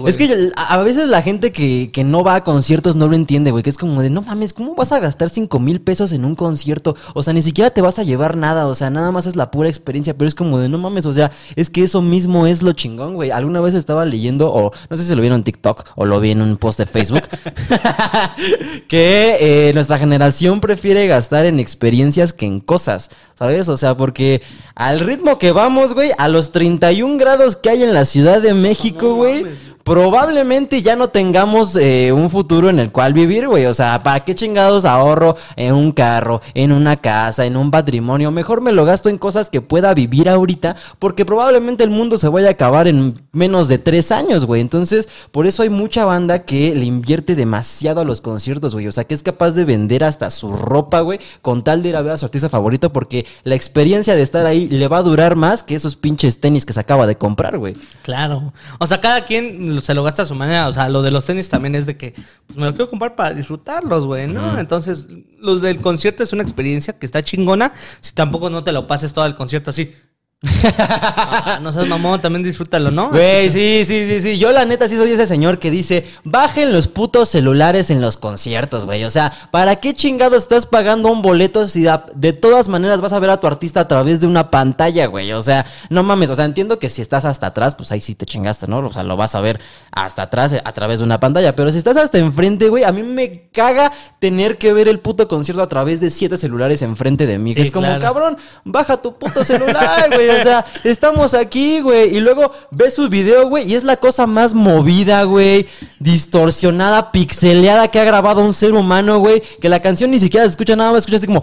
Es que a a veces la gente que, que no va a conciertos no lo entiende, güey. Que es como de, no mames, ¿cómo vas a gastar 5 mil pesos en un concierto? O sea, ni siquiera te vas a llevar nada. O sea, nada más es la pura experiencia. Pero es como de, no mames, o sea, es que eso mismo es lo chingón, güey. Alguna vez estaba leyendo, o no sé si lo vieron en TikTok o lo vi en un post de Facebook, que eh, nuestra generación prefiere gastar en experiencias que en cosas, ¿sabes? O sea, porque al ritmo que vamos, güey, a los 31 grados que hay en la Ciudad de México, güey, probablemente ya no tengamos eh, un futuro en el cual vivir, güey. O sea, ¿para qué chingados ahorro en un carro, en una casa, en un patrimonio? Mejor me lo gasto en cosas que pueda vivir ahorita, porque probablemente el mundo se vaya a acabar en menos de tres años, güey. Entonces, por eso hay mucha banda que le invierte demasiado a los conciertos, güey. O sea, que es capaz de vender hasta su ropa, güey, con tal de ir a ver a su artista favorito, porque la experiencia de estar ahí le va a durar más que esos pinches tenis que se acaba de comprar, güey. Claro. O sea, cada quien se lo gasta a su manera. O sea, lo de los tenis también es de que pues me lo quiero comprar para disfrutarlos, güey, ¿no? Entonces, los del concierto es una experiencia que está chingona. Si tampoco no te lo pases todo el concierto así. Ah, no seas mamón, también disfrútalo, ¿no? Güey, sí, sí, sí, sí. Yo la neta sí soy ese señor que dice, bajen los putos celulares en los conciertos, güey. O sea, ¿para qué chingado estás pagando un boleto si de todas maneras vas a ver a tu artista a través de una pantalla, güey? O sea, no mames. O sea, entiendo que si estás hasta atrás, pues ahí sí te chingaste, ¿no? O sea, lo vas a ver hasta atrás eh, a través de una pantalla. Pero si estás hasta enfrente, güey, a mí me caga tener que ver el puto concierto a través de siete celulares enfrente de mí. que Sí, es como, claro. cabrón, baja tu puto celular, güey. O sea, estamos aquí, güey. Y luego ves su video, güey, y es la cosa más movida, güey. Distorsionada, pixeleada que ha grabado un ser humano, güey. Que la canción ni siquiera se escucha nada más, escucha así como.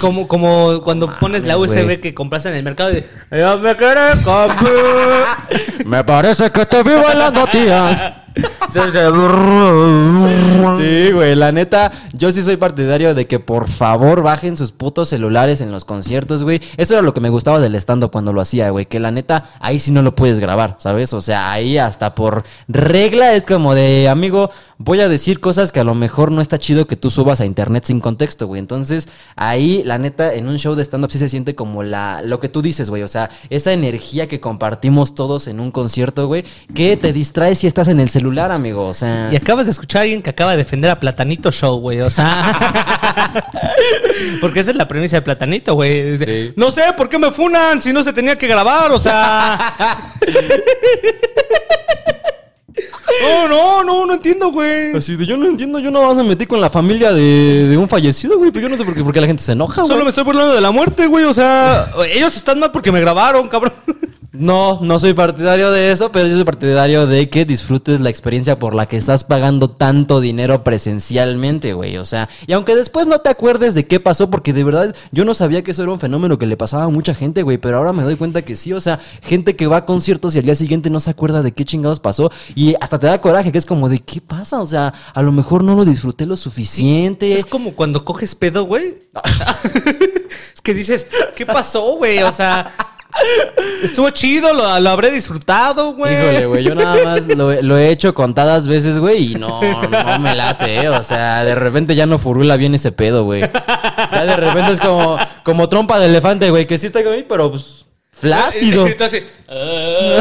Como, como cuando pones la USB que compraste en el mercado y "Yo me quiero comer". Me parece que te vivo en las noticias. Sí, güey, la neta, yo sí soy partidario de que por favor bajen sus putos celulares en los conciertos, güey. Eso era lo que me gustaba del stand-up cuando lo hacía, güey. Que la neta, ahí sí no lo puedes grabar, ¿sabes? O sea, ahí hasta por regla es como de, amigo, voy a decir cosas que a lo mejor no está chido que tú subas a internet sin contexto, güey. Entonces, ahí, la neta, en un show de stand-up sí se siente como la, lo que tú dices, güey. O sea, esa energía que compartimos todos en un concierto, güey, que te distrae si estás en el celular, amigo. O sea. Y acabas de escuchar a alguien que acaba de defender a Platanito Show, güey. O sea. Porque esa es la premisa de Platanito, güey. Sí. No sé por qué me funan si no se tenía que grabar, o sea. No, no, no, no entiendo, güey. Así de, yo no entiendo, yo no me metí con la familia de, de un fallecido, güey, pero yo no sé por qué, por qué la gente se enoja, güey. Solo me estoy burlando de la muerte, güey. O sea, ellos están mal porque me grabaron, cabrón. No, no soy partidario de eso, pero yo soy partidario de que disfrutes la experiencia por la que estás pagando tanto dinero presencialmente, güey. O sea, y aunque después no te acuerdes de qué pasó, porque de verdad yo no sabía que eso era un fenómeno que le pasaba a mucha gente, güey, pero ahora me doy cuenta que sí, o sea, gente que va a conciertos y al día siguiente no se acuerda de qué chingados pasó y hasta te da coraje, que es como de qué pasa, o sea, a lo mejor no lo disfruté lo suficiente. Es como cuando coges pedo, güey. es que dices, ¿qué pasó, güey? O sea, estuvo chido, lo, lo habré disfrutado, güey. Híjole, güey, yo nada más lo, lo he hecho contadas veces, güey, y no, no me late, ¿eh? O sea, de repente ya no furula bien ese pedo, güey. Ya de repente es como, como trompa de elefante, güey, que sí está ahí, pero pues flácido. Entonces, "Ah".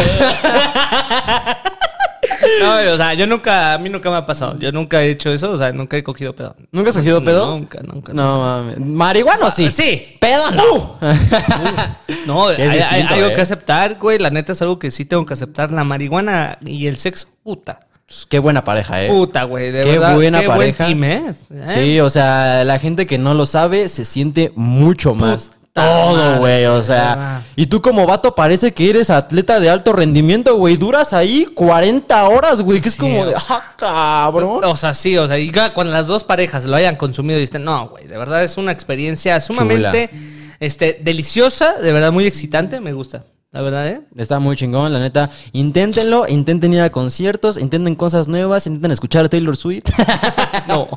No, o sea, yo nunca, a mí nunca me ha pasado. Yo nunca he hecho eso, o sea, nunca he cogido pedo. ¿Nunca has cogido pedo? Nunca, nunca. No, mames. ¿Marihuana sí? Sí. ¿Pedo no? No, hay, algo ¿eh? que aceptar, güey. La neta es algo que sí tengo que aceptar. La marihuana y el sexo, puta. Pues, Qué buena pareja, ¿eh? Puta, güey. De Qué verdad. buena qué buen pareja. team, ¿eh? ¿Eh? Sí, o sea, la gente que no lo sabe se siente mucho más. Todo, güey, o sea. Y tú como vato parece que eres atleta de alto rendimiento, güey. Duras ahí 40 horas, güey. Que es como de, ah, cabrón. O sea, sí, o sea, y cuando las dos parejas lo hayan consumido y estén, no, güey, de verdad es una experiencia sumamente este, deliciosa, de verdad muy excitante, me gusta, la verdad, ¿eh? Está muy chingón, la neta. Inténtenlo, intenten ir a conciertos, intenten cosas nuevas, intenten escuchar a Taylor Swift. No.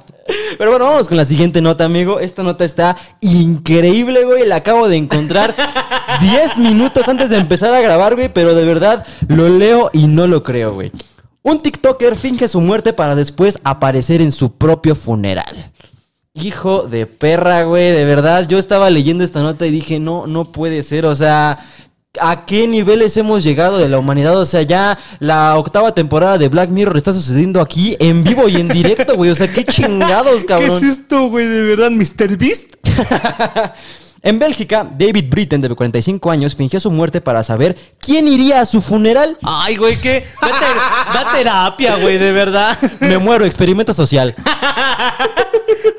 Pero bueno, vamos con la siguiente nota, amigo. Esta nota está increíble, güey. La acabo de encontrar 10 minutos antes de empezar a grabar, güey. Pero de verdad lo leo y no lo creo, güey. Un TikToker finge su muerte para después aparecer en su propio funeral. Hijo de perra, güey. De verdad, yo estaba leyendo esta nota y dije, no, no puede ser. O sea, ¿a qué niveles hemos llegado de la humanidad? O sea, ya la octava temporada de Black Mirror está sucediendo aquí en vivo y en directo, güey. O sea, qué chingados, cabrón. esto, güey, de verdad, Mr. Beast? En Bélgica, David Britten, de 45 años, fingió su muerte para saber quién iría a su funeral. Ay, güey, da, ter- da terapia, güey, de verdad. Me muero, experimento social.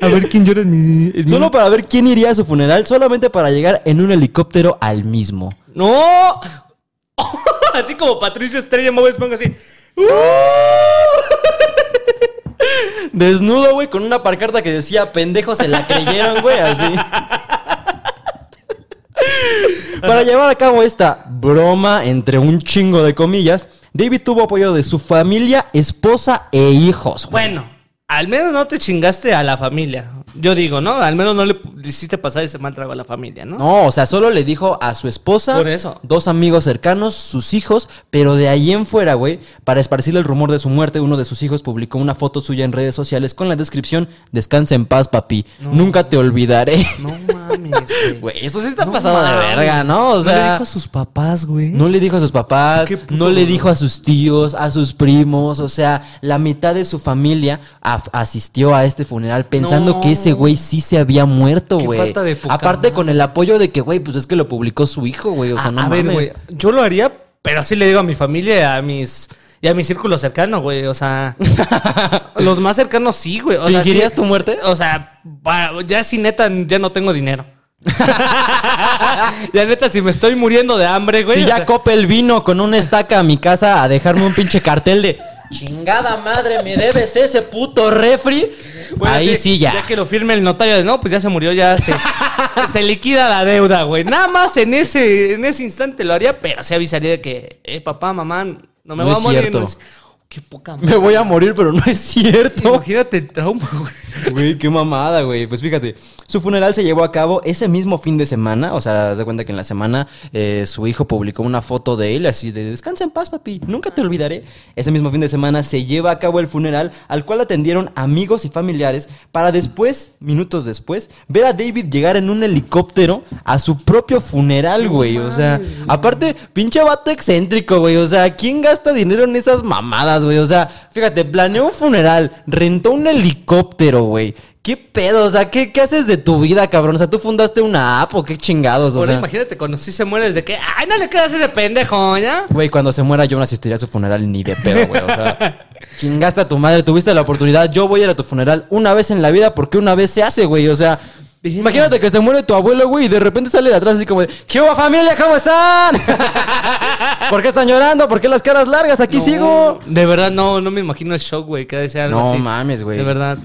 A ver quién llora en mi... Solo para ver quién iría a su funeral, solamente para llegar en un helicóptero al mismo. ¡No! así como Patricia Estrella Moves pongo así. Desnudo, güey, con una parcarta que decía pendejo se la creyeron, güey, así. Para llevar a cabo esta broma entre un chingo de comillas, David tuvo apoyo de su familia, esposa e hijos. Bueno, al menos no te chingaste a la familia. Yo digo, ¿no? Al menos no le hiciste pasar ese mal trago a la familia, ¿no? No, o sea, solo le dijo a su esposa, Por eso. dos amigos cercanos, sus hijos, pero de ahí en fuera, güey, para esparcir el rumor de su muerte, uno de sus hijos publicó una foto suya en redes sociales con la descripción: Descansa en paz, papi. Nunca te olvidaré. No mames, güey. Esto sí está No pasado de verga, ¿no? O no sea, le dijo a sus papás, güey. no le dijo a sus papás, no le dijo a sus tíos, a sus primos, o sea, la mitad de su familia asistió a este funeral pensando No. que ese güey sí se había muerto, güey. falta de poca Aparte madre. con el apoyo de que, güey, pues es que lo publicó su hijo, güey, o sea, no a ver, mames. güey, yo lo haría, pero sí le digo a mi familia y a mis y a mi círculo cercano, güey, o sea, los más cercanos sí, güey. O sea, ¿Fingirías sí- tu muerte? O sea, ya si neta ya no tengo dinero. ya neta si me estoy muriendo de hambre, güey. si ya sea, Coppel vino con una estaca a mi casa a dejarme un pinche cartel de chingada madre, me debes ese puto refri. Bueno, Ahí sí, ya. Ya que lo firme el notario, de, no, pues ya se murió, ya se, se liquida la deuda, güey. Nada más en ese, en ese instante lo haría, pero se avisaría de que, eh, papá, mamá, no me No voy a morir. cierto. no es- Qué poca Me voy a morir, pero no es cierto. Imagínate el trauma, güey. Güey, qué mamada, güey. Pues fíjate, su funeral se llevó a cabo ese mismo fin de semana. O sea, haz de cuenta que en la semana eh, su hijo publicó una foto de él así de descansa en paz, papi. Nunca te olvidaré. Ese mismo fin de semana se lleva a cabo el funeral al cual atendieron amigos y familiares para después, minutos después, ver a David llegar en un helicóptero a su propio funeral, güey. O sea, aparte, pinche vato excéntrico, güey. O sea, ¿quién gasta dinero en esas mamadas, güey? O sea, fíjate, planeó un funeral, rentó un helicóptero, güey. ¿Qué pedo? O sea, ¿qué, ¿qué haces de tu vida, cabrón? O sea, ¿tú fundaste una app o qué chingados? O Ahora sea, imagínate cuando sí se muere desde que, ay, no le creas a ese pendejo, ¿ya? güey, cuando se muera yo no asistiría a su funeral ni de pedo, güey. O sea, chingaste a tu madre, tuviste la oportunidad. Yo voy a ir a tu funeral una vez en la vida porque una vez se hace, güey. O sea, imagínate que se muere tu abuelo, güey, y de repente sale de atrás así como de, ¿qué hubo, familia? ¿Cómo están? ¿Por qué están llorando? ¿Por qué las caras largas? Aquí No, sigo. De verdad, no, no me imagino el shock, güey, que ha de ser algo No así. mames, güey. De verdad.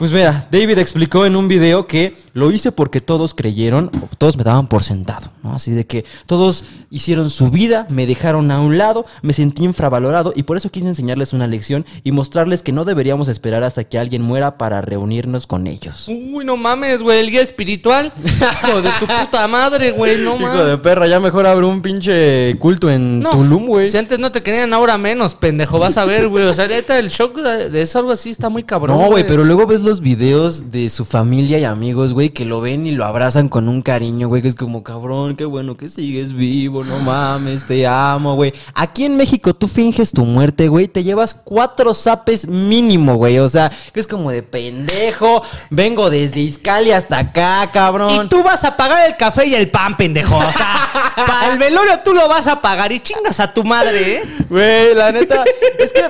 Pues mira, David explicó en un video que lo hice porque todos creyeron, todos me daban por sentado, ¿no? Así de que todos hicieron su vida, me dejaron a un lado, me sentí infravalorado y por eso quise enseñarles una lección y mostrarles que no deberíamos esperar hasta que alguien muera para reunirnos con ellos. Uy, no mames, güey, el guía espiritual. Hijo de tu puta madre, güey, no Hijo mames. de perra, ya mejor abro un pinche culto en No, Tulum, güey. Si antes no te querían, ahora menos, pendejo. Vas a ver, güey. O sea, neta, el shock de, de eso, algo así, está muy cabrón. No, güey, pero luego ves los videos de su familia y amigos, güey, que lo ven y lo abrazan con un cariño, güey, que es como, cabrón, qué bueno que sigues vivo, no mames, te amo, güey. Aquí en México tú finges tu muerte, güey, te llevas cuatro zapes mínimo, güey, o sea, que es como de pendejo, vengo desde Izcali hasta acá, cabrón. Y tú vas a pagar el café y el pan, pendejo. O sea, para el velorio tú lo vas a pagar y chingas a tu madre, ¿eh? Güey, la neta, es que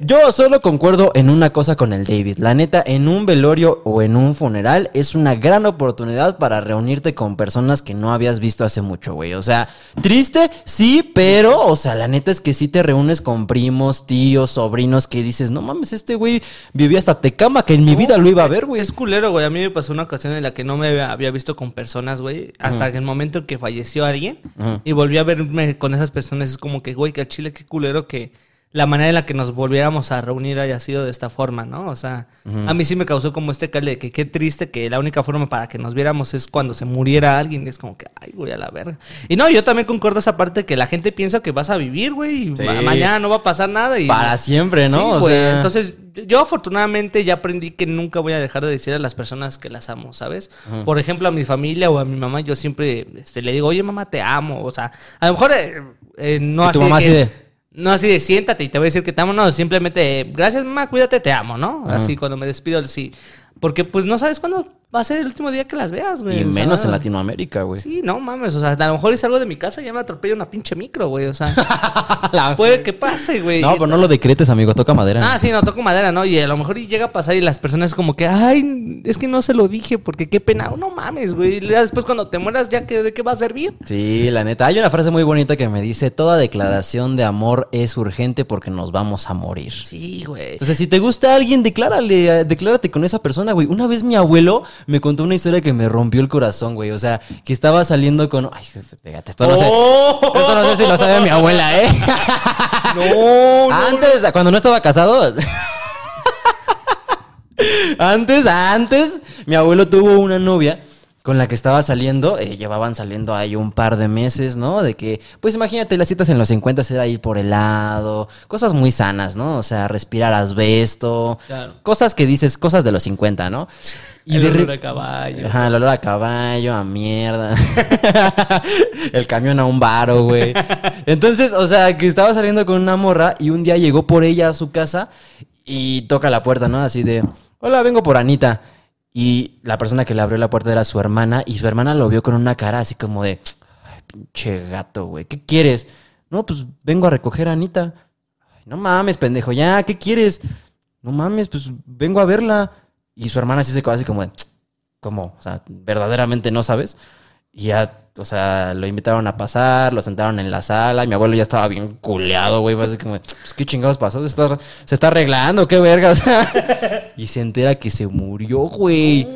yo solo concuerdo en una cosa con el David. La neta, en un velorio o en un funeral es una gran oportunidad para reunirte con personas que no habías visto hace mucho, güey. O sea, triste, sí, pero, o sea, la neta es que sí te reúnes con primos, tíos, sobrinos que dices, no mames, este güey vivió hasta Tecama, que en mi vida lo iba a ver, güey. Es culero, güey. A mí me pasó una ocasión en la que no me había- visto con personas, güey. Hasta el momento en que falleció alguien. Y volví a verme con esas personas. Es como que, güey, que a Chile, qué culero que la manera en la que nos volviéramos a reunir haya sido de esta forma, ¿no? O sea, a mí sí me causó como este calde de que qué triste que la única forma para que nos viéramos es cuando se muriera alguien. Y es como que, ay, güey, a la verga. Y no, yo también concuerdo esa parte que la gente piensa que vas a vivir, güey. Y Sí. mañana no va a pasar nada. Y Para siempre, ¿no? Sí, O güey. sea- Entonces, yo afortunadamente ya aprendí que nunca voy a dejar de decir a las personas que las amo, ¿sabes? Por ejemplo, a mi familia o a mi mamá, yo siempre este, le digo, oye, mamá, te amo. O sea, a lo mejor eh, eh, no Y así tu mamá que- No así de siéntate y te voy a decir que te amo, no, simplemente gracias mamá, cuídate, te amo, ¿no? Así cuando me despido, sí. Porque pues no sabes cuándo va a ser el último día que las veas, güey. Y o sea, menos en Latinoamérica, güey. Sí, no mames, o sea, a lo mejor salgo de mi casa y ya me atropella una pinche micro, güey, o sea, La- puede que pase, güey. No, pero no lo decretes, amigo, toca madera. Ah, sí, no, toco madera, ¿no? Y a lo mejor llega a pasar y las personas como que, ay, es que no se lo dije porque qué pena. No mames, güey. Ya después cuando te mueras, ¿ya que, de qué va a servir? Sí, la neta. Hay una frase muy bonita que me dice, toda declaración de amor es urgente porque nos vamos a morir. Sí, güey. Entonces, si te gusta alguien, declárale, declárate con esa persona, güey. Una vez mi abuelo me contó una historia que me rompió el corazón, güey. O sea, que estaba saliendo con... Ay, jefe, fíjate, esto no sé... Oh. Esto no sé si lo sabe mi abuela, ¿eh? No, no, Antes, cuando no estaba casado... antes, antes, mi abuelo tuvo una novia con la que estaba saliendo, eh, llevaban saliendo ahí un par de meses, ¿no? De que, pues imagínate, las citas en los 50 era ir por helado, cosas muy sanas, ¿no? O sea, respirar asbesto, Claro. cosas que dices, cosas de los 50, ¿no? el de olor a caballo. Ajá, el olor a caballo, a mierda. el camión a un varo, güey. Entonces, o sea, que estaba saliendo con una morra y un día llegó por ella a su casa y toca la puerta, ¿no? Así de, hola, vengo por Anita. Y la persona que le abrió la puerta era su hermana y su hermana lo vio con una cara así como de, ay, pinche gato, güey, ¿qué quieres? No, pues vengo a recoger a Anita. "Ay, no mames, pendejo, ya, ¿qué quieres? No mames, pues vengo a verla. Y su hermana así se quedó así como de. O sea, verdaderamente no sabes. Y ya, o sea, lo invitaron a pasar, lo sentaron en la sala. y Mi abuelo ya estaba bien culeado, güey. Fue así como, pues, ¿qué chingados pasó? Se está, se está arreglando, qué verga. O sea, y se entera que se murió, güey.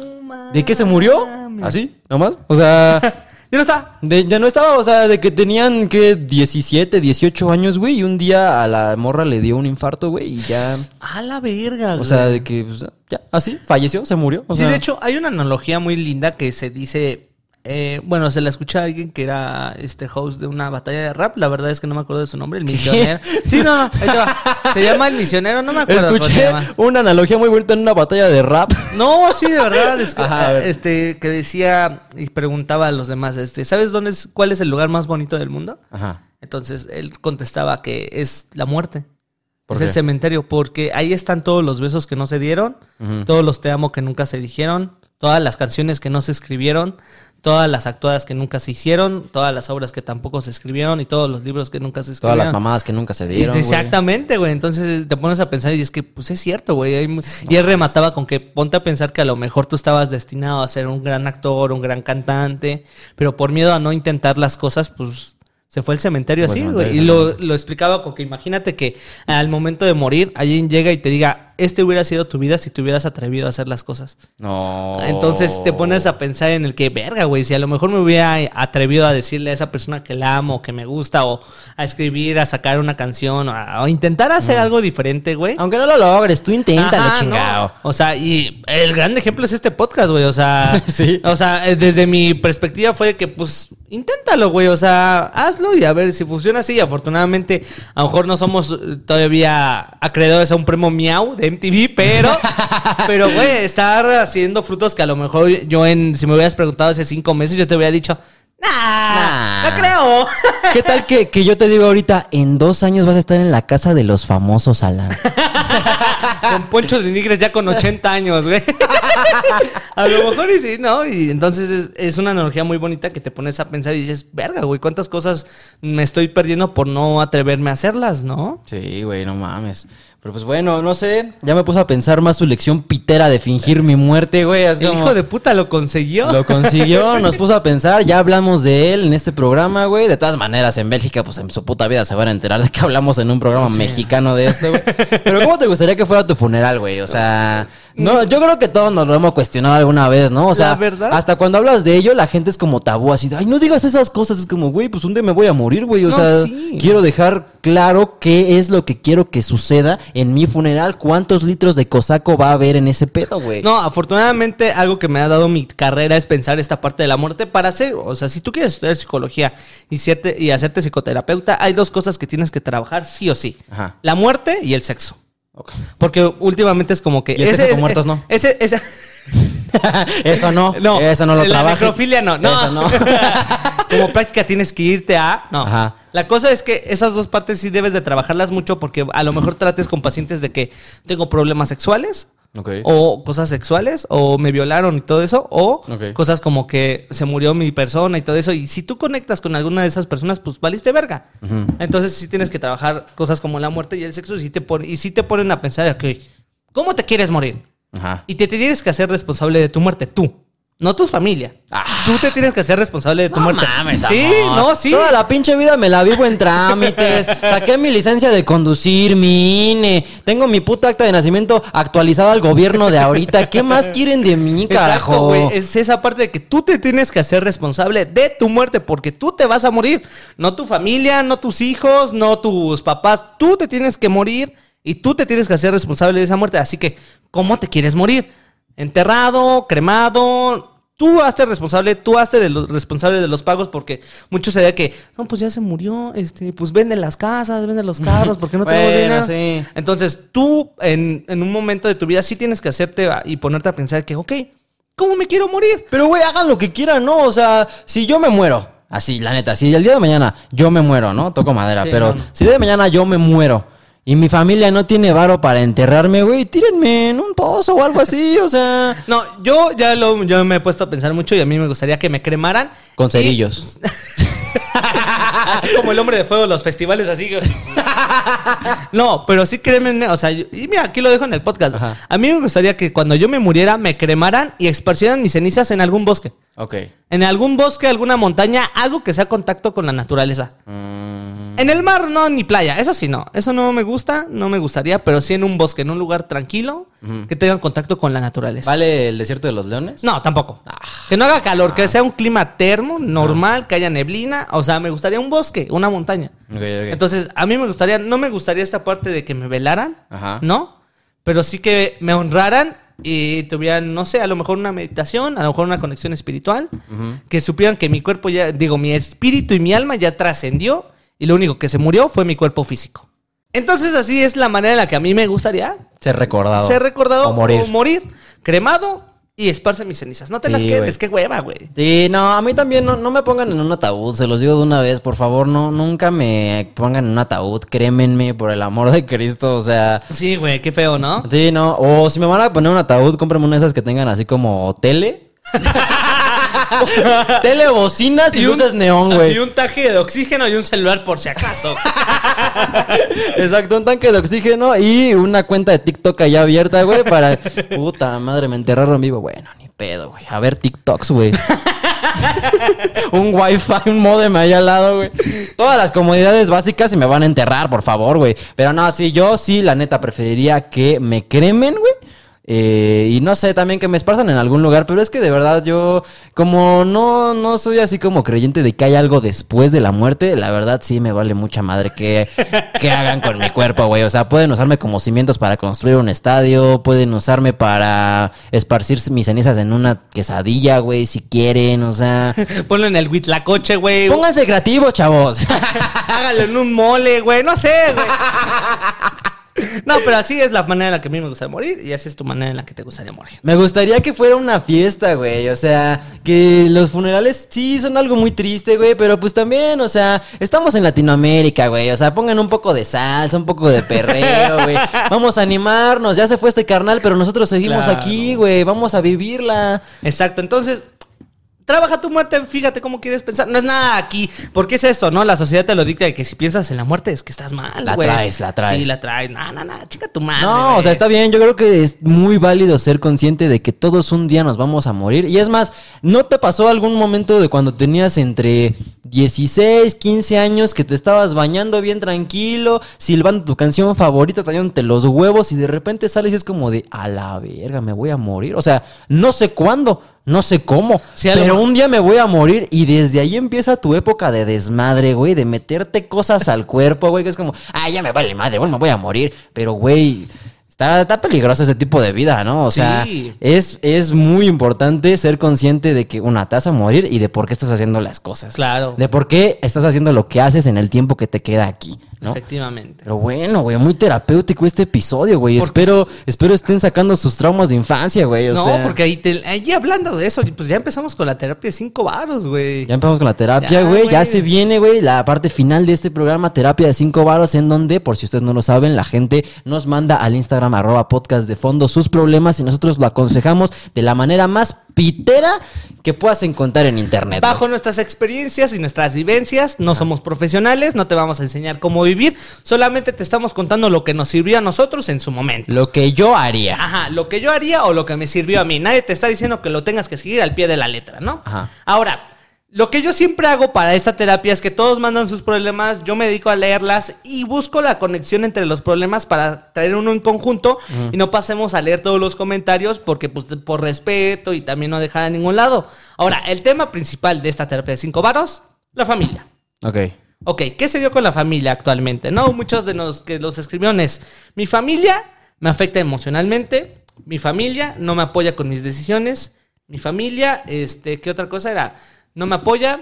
¿De qué se murió? ¿Así? ¿Nomás? O sea, ¿Ya no está? de- ya no estaba, o sea, de que tenían, que 17, 18 años, güey. Y un día a la morra le dio un infarto, güey. Y ya, A la verga, o güey. sea, de que, pues, ya, así, falleció, se murió. O sí, sea, de hecho, hay una analogía muy linda que se dice. Eh, bueno, se la escucha a alguien que era este host de una batalla de rap. La verdad es que no me acuerdo de su nombre, el misionero. Sí, no, no, ahí te va. Se llama el misionero, no me acuerdo. se Escuché llama. una analogía muy bonita en una batalla de rap. No, sí, de verdad. es Ajá, ver. este, que decía y preguntaba a los demás, este, ¿sabes dónde es, cuál es el lugar más bonito del mundo? Ajá. Entonces él contestaba que es la muerte. ¿Por Es qué? el cementerio, porque ahí están todos los besos que no se dieron, todos los te amo que nunca se dijeron, todas las canciones que no se escribieron, todas las actuadas que nunca se hicieron, todas las obras que tampoco se escribieron y todos los libros que nunca se Todas escribieron. las mamadas que nunca se dieron. Exactamente, güey. Entonces te pones a pensar y es que, pues es cierto, güey. Y él remataba con que ponte a pensar que a lo mejor tú estabas destinado a ser un gran actor, un gran cantante, pero por miedo a no intentar las cosas, pues Se fue al cementerio así, güey. Y lo, lo explicaba como que imagínate que al momento de morir, alguien llega y te diga, este hubiera sido tu vida si te hubieras atrevido a hacer las cosas. No. Entonces te pones a pensar en el que, verga, güey, si a lo mejor me hubiera atrevido a decirle a esa persona que la amo, que me gusta, o a escribir, a sacar una canción, o a, o intentar hacer algo diferente, güey. Aunque no lo logres, tú inténtalo, chingado. no. O sea, y el gran ejemplo es este podcast, güey. O sea, Sí. o sea, eh, desde mi perspectiva fue que, pues, inténtalo, güey. O sea, hazlo y a ver si funciona así. Afortunadamente, a lo mejor no somos todavía acreedores a un premio Miau de MTV, pero, pero, güey, estar haciendo frutos que a lo mejor yo en, si me hubieras preguntado hace cinco meses, yo te hubiera dicho, nah, Nah. no creo. ¿Qué tal que, que yo te digo ahorita, en dos años vas a estar en la casa de los famosos, Alan? con Poncho de Nigres ya con 80 años, güey. a lo mejor y sí, ¿no? Y entonces es, es una analogía muy bonita que te pones a pensar y dices, verga, güey, ¿cuántas cosas me estoy perdiendo por no atreverme a hacerlas, no? Sí, güey, no mames. Pero pues bueno, no sé. Ya me puse a pensar más su lección pitera de fingir mi muerte, güey. Es El hijo de puta lo consiguió. Lo consiguió, nos puso a pensar, ya hablamos de él en este programa, güey. De todas maneras, en Bélgica, pues en su puta vida se van a enterar de que hablamos en un programa mexicano de esto, güey. Pero ¿cómo te gustaría que fuera tu funeral, güey? O sea, no, yo creo que todos nos lo hemos cuestionado alguna vez, ¿no? O sea, La verdad. hasta cuando hablas de ello, la gente es como tabú, así de, ay, no digas esas cosas. Es como, güey, pues un día me voy a morir, güey. O No, sea, sí. quiero dejar claro qué es lo que quiero que suceda en mi funeral, cuántos litros de cosaco va a haber en ese pedo, güey. No, afortunadamente algo que me ha dado mi carrera es pensar esta parte de la muerte para hacer, o sea, si tú quieres estudiar psicología y, sierte- y hacerte psicoterapeuta, hay dos cosas que tienes que trabajar sí o sí. Ajá. La muerte y el sexo. Porque últimamente es como que... Y el sexo con muertos no. Ese, ese, Eso no, no, eso no lo la trabaja. necrofilia no, no. Eso no. como práctica tienes que irte a... No. Ajá. La cosa es que esas dos partes sí debes de trabajarlas mucho porque a lo mejor trates con pacientes de que tengo problemas sexuales O cosas sexuales o me violaron y todo eso o cosas como que se murió mi persona y todo eso. Y si tú conectas con alguna de esas personas pues valiste verga. Entonces sí tienes que trabajar cosas como la muerte y el sexo y sí te, pon- y sí te ponen a pensar ok, ¿cómo te quieres morir? Ajá. y te tienes que hacer responsable de tu muerte tú no tu familia tú te tienes que hacer responsable de tu Ah. No muerte mames, sí amor. no sí Toda la pinche vida me la vivo en trámites. Saqué mi licencia de conducir, mi INE. Tengo mi puta acta de nacimiento actualizada al gobierno de ahorita. ¿Qué más quieren de mí, Exacto, carajo? güey. Es esa parte de que tú te tienes que hacer responsable de tu muerte porque tú te vas a morir. No tu familia, no tus hijos, no tus papás. Tú te tienes que morir y tú te tienes que hacer responsable de esa muerte. Así que, ¿cómo te quieres morir? Enterrado, cremado. Tú hazte responsable, tú hazte de los responsable de los pagos porque muchos se que, no, pues ya se murió, este, pues venden las casas, venden los carros, porque no Bueno, dinero. sí. Entonces, tú en, en un momento de tu vida sí tienes que hacerte y ponerte a pensar que, ok, ¿cómo me quiero morir? Pero, güey, hagan lo que quieran, ¿no? O sea, si yo me muero, así, la neta, si el día de mañana yo me muero, ¿no? Toco madera, Sí, pero no. si el día de mañana yo me muero y mi familia no tiene varo para enterrarme, güey, tírenme en un pozo o algo así, o sea. No, yo ya lo, yo me he puesto a pensar mucho y a mí me gustaría que me cremaran. Con Y- cerillos. así como el hombre de fuego, los festivales así. no, pero sí crémenme, o sea, yo- y mira, aquí lo dejo en el podcast. Ajá. A mí me gustaría que cuando yo me muriera me cremaran y esparcieran mis cenizas en algún bosque. Ok. En algún bosque, alguna montaña, algo que sea contacto con la naturaleza. Mm, En el mar no, ni playa, eso sí no. Eso no me gusta, no me gustaría, pero sí en un bosque, en un lugar tranquilo, que tengan contacto con la naturaleza. ¿Vale el desierto de los leones? No, tampoco. Que no haga calor, que sea un clima termo, normal, que haya neblina. O sea, me gustaría un bosque, una montaña. Ok, ok. Entonces, a mí me gustaría, no me gustaría esta parte de que me velaran, Ajá. ¿no? Pero sí que me honraran y tuvieran, no sé, a lo mejor una meditación, a lo mejor una conexión espiritual, que supieran que mi cuerpo ya, digo, mi espíritu y mi alma ya trascendió y lo único que se murió fue mi cuerpo físico. Entonces, así es la manera en la que a mí me gustaría Ser recordado. ser recordado O morir. cremado y esparce mis cenizas. No te Sí, las quedes, qué hueva, güey. Sí, no, a mí también no, no me pongan en un ataúd, se los digo de una vez, por favor, no, nunca me pongan en un ataúd, crémenme, por el amor de Cristo, o sea, Sí, güey, qué feo, ¿no? sí, no, o si me van a poner un ataúd, cómprenme una de esas que tengan así como tele. tele, bocinas y, luces neón, Y güey. un taje de oxígeno y un celular por si acaso. Exacto, un tanque de oxígeno y una cuenta de TikTok allá abierta, güey, para... Puta madre, me enterraron vivo. Bueno, ni pedo, güey. A ver TikToks, güey. un wifi, un modem ahí al lado, güey. Todas las comodidades básicas y me van a enterrar, por favor, güey. Pero no, sí, yo sí, la neta, preferiría que me cremen, güey. Eh, y no sé, también que me esparzan en algún lugar, pero es que de verdad yo, como no, no soy así como creyente de que hay algo después de la muerte, la verdad sí me vale mucha madre que, que hagan con mi cuerpo, güey. O sea, pueden usarme como cimientos para construir un estadio, pueden usarme para esparcir mis cenizas en una quesadilla, güey, si quieren, o sea. Ponlo en el huitlacoche, güey. Pónganse creativos, chavos. Hágalo en un mole, güey. No sé, güey. No, pero así es la manera en la que a mí me gustaría morir y así es tu manera en la que te gustaría morir. Me gustaría que fuera una fiesta, güey. O sea, que los funerales sí son algo muy triste, güey. Pero pues también, o sea, estamos en Latinoamérica, güey. O sea, pongan un poco de salsa, un poco de perreo, güey. Vamos a animarnos. Ya se fue este carnal, pero nosotros seguimos Claro. aquí, güey. Vamos a vivirla. Exacto, entonces. Trabaja tu muerte, fíjate cómo quieres pensar. No es nada aquí. Porque es esto, ¿no? La sociedad te lo dicta de que si piensas en la muerte es que estás mal, La güey. traes, la traes. Sí, la traes. No, no, no. Chica tu madre. No, o sea, está bien. Yo creo que es muy válido ser consciente de que todos un día nos vamos a morir. Y es más, ¿no te pasó algún momento de cuando tenías entre 16, 15 años que te estabas bañando bien tranquilo, silbando tu canción favorita, trayéndote los huevos y de repente sales y es como de, a la verga, me voy a morir? O sea, no sé cuándo. No sé cómo, Sí, pero un día me voy a morir y desde ahí empieza tu época de desmadre, güey, de meterte cosas al cuerpo, güey, que es como, ah, ya me vale madre, bueno, me voy a morir, pero, güey, está, está peligroso ese tipo de vida, ¿no? O sea, Sí. es, es muy importante ser consciente de que, una, te vas a morir y de por qué estás haciendo las cosas. Claro. De por qué estás haciendo lo que haces en el tiempo que te queda aquí, ¿no? Efectivamente. Pero bueno, güey, muy terapéutico este episodio, güey. Porque Espero, espero estén sacando sus traumas de infancia, güey. O no, sea, porque ahí, te, ahí hablando de eso, pues ya empezamos con la terapia de cinco varos, güey. Ya empezamos con la terapia, Ya, güey. Ya, güey. se viene, güey, la parte final de este programa, terapia de cinco varos, en donde, por si ustedes no lo saben, la gente nos manda al Instagram arroba podcast de fondo sus problemas y nosotros lo aconsejamos de la manera más pitera que puedas encontrar en internet. Bajo nuestras experiencias y nuestras vivencias, no somos profesionales, no te vamos a enseñar cómo vivir, solamente te estamos contando lo que nos sirvió a nosotros en su momento. Lo que yo haría. Ajá, lo que yo haría o lo que me sirvió a mí. Nadie te está diciendo que lo tengas que seguir al pie de la letra, ¿no? Ajá. Ahora, lo que yo siempre hago para esta terapia es que todos mandan sus problemas, yo me dedico a leerlas y busco la conexión entre los problemas para traer uno en conjunto y no pasemos a leer todos los comentarios porque pues por respeto y también no dejar a ningún lado. Ahora, el tema principal de esta terapia de cinco varos, la familia. Ok. Ok, ¿qué se dio con la familia actualmente? No, muchos de los que los escribieron es, mi familia me afecta emocionalmente, mi familia no me apoya con mis decisiones, mi familia, este, ¿qué otra cosa era? No me apoya,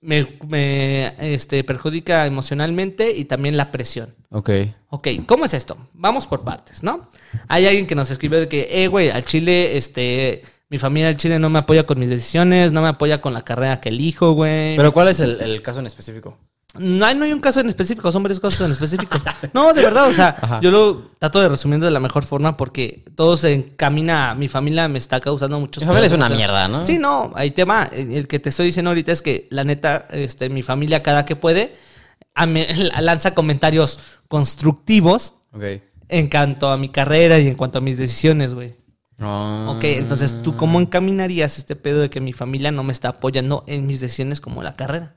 me, me, este, perjudica emocionalmente y también la presión. Ok. Ok, ¿cómo es esto? Vamos por partes, ¿no? Hay alguien que nos escribió de que, eh, güey, al Chile, este, mi familia al Chile no me apoya con mis decisiones, no me apoya con la carrera que elijo, güey. Pero ¿cuál es el, el caso en específico? No hay, no hay un caso en específico, son varios casos en específicos. No, de verdad, o sea, Ajá. yo lo trato de resumir de la mejor forma porque todo se encamina, mi familia me está causando muchos Mi familia es una o sea, mierda, ¿no? Sí, no, hay tema, el que te estoy diciendo ahorita es que la neta, este, mi familia cada que puede a me- lanza comentarios constructivos en cuanto a mi carrera y en cuanto a mis decisiones, güey. Ah. Ok, entonces, ¿tú cómo encaminarías este pedo de que mi familia no me está apoyando en mis decisiones como la carrera?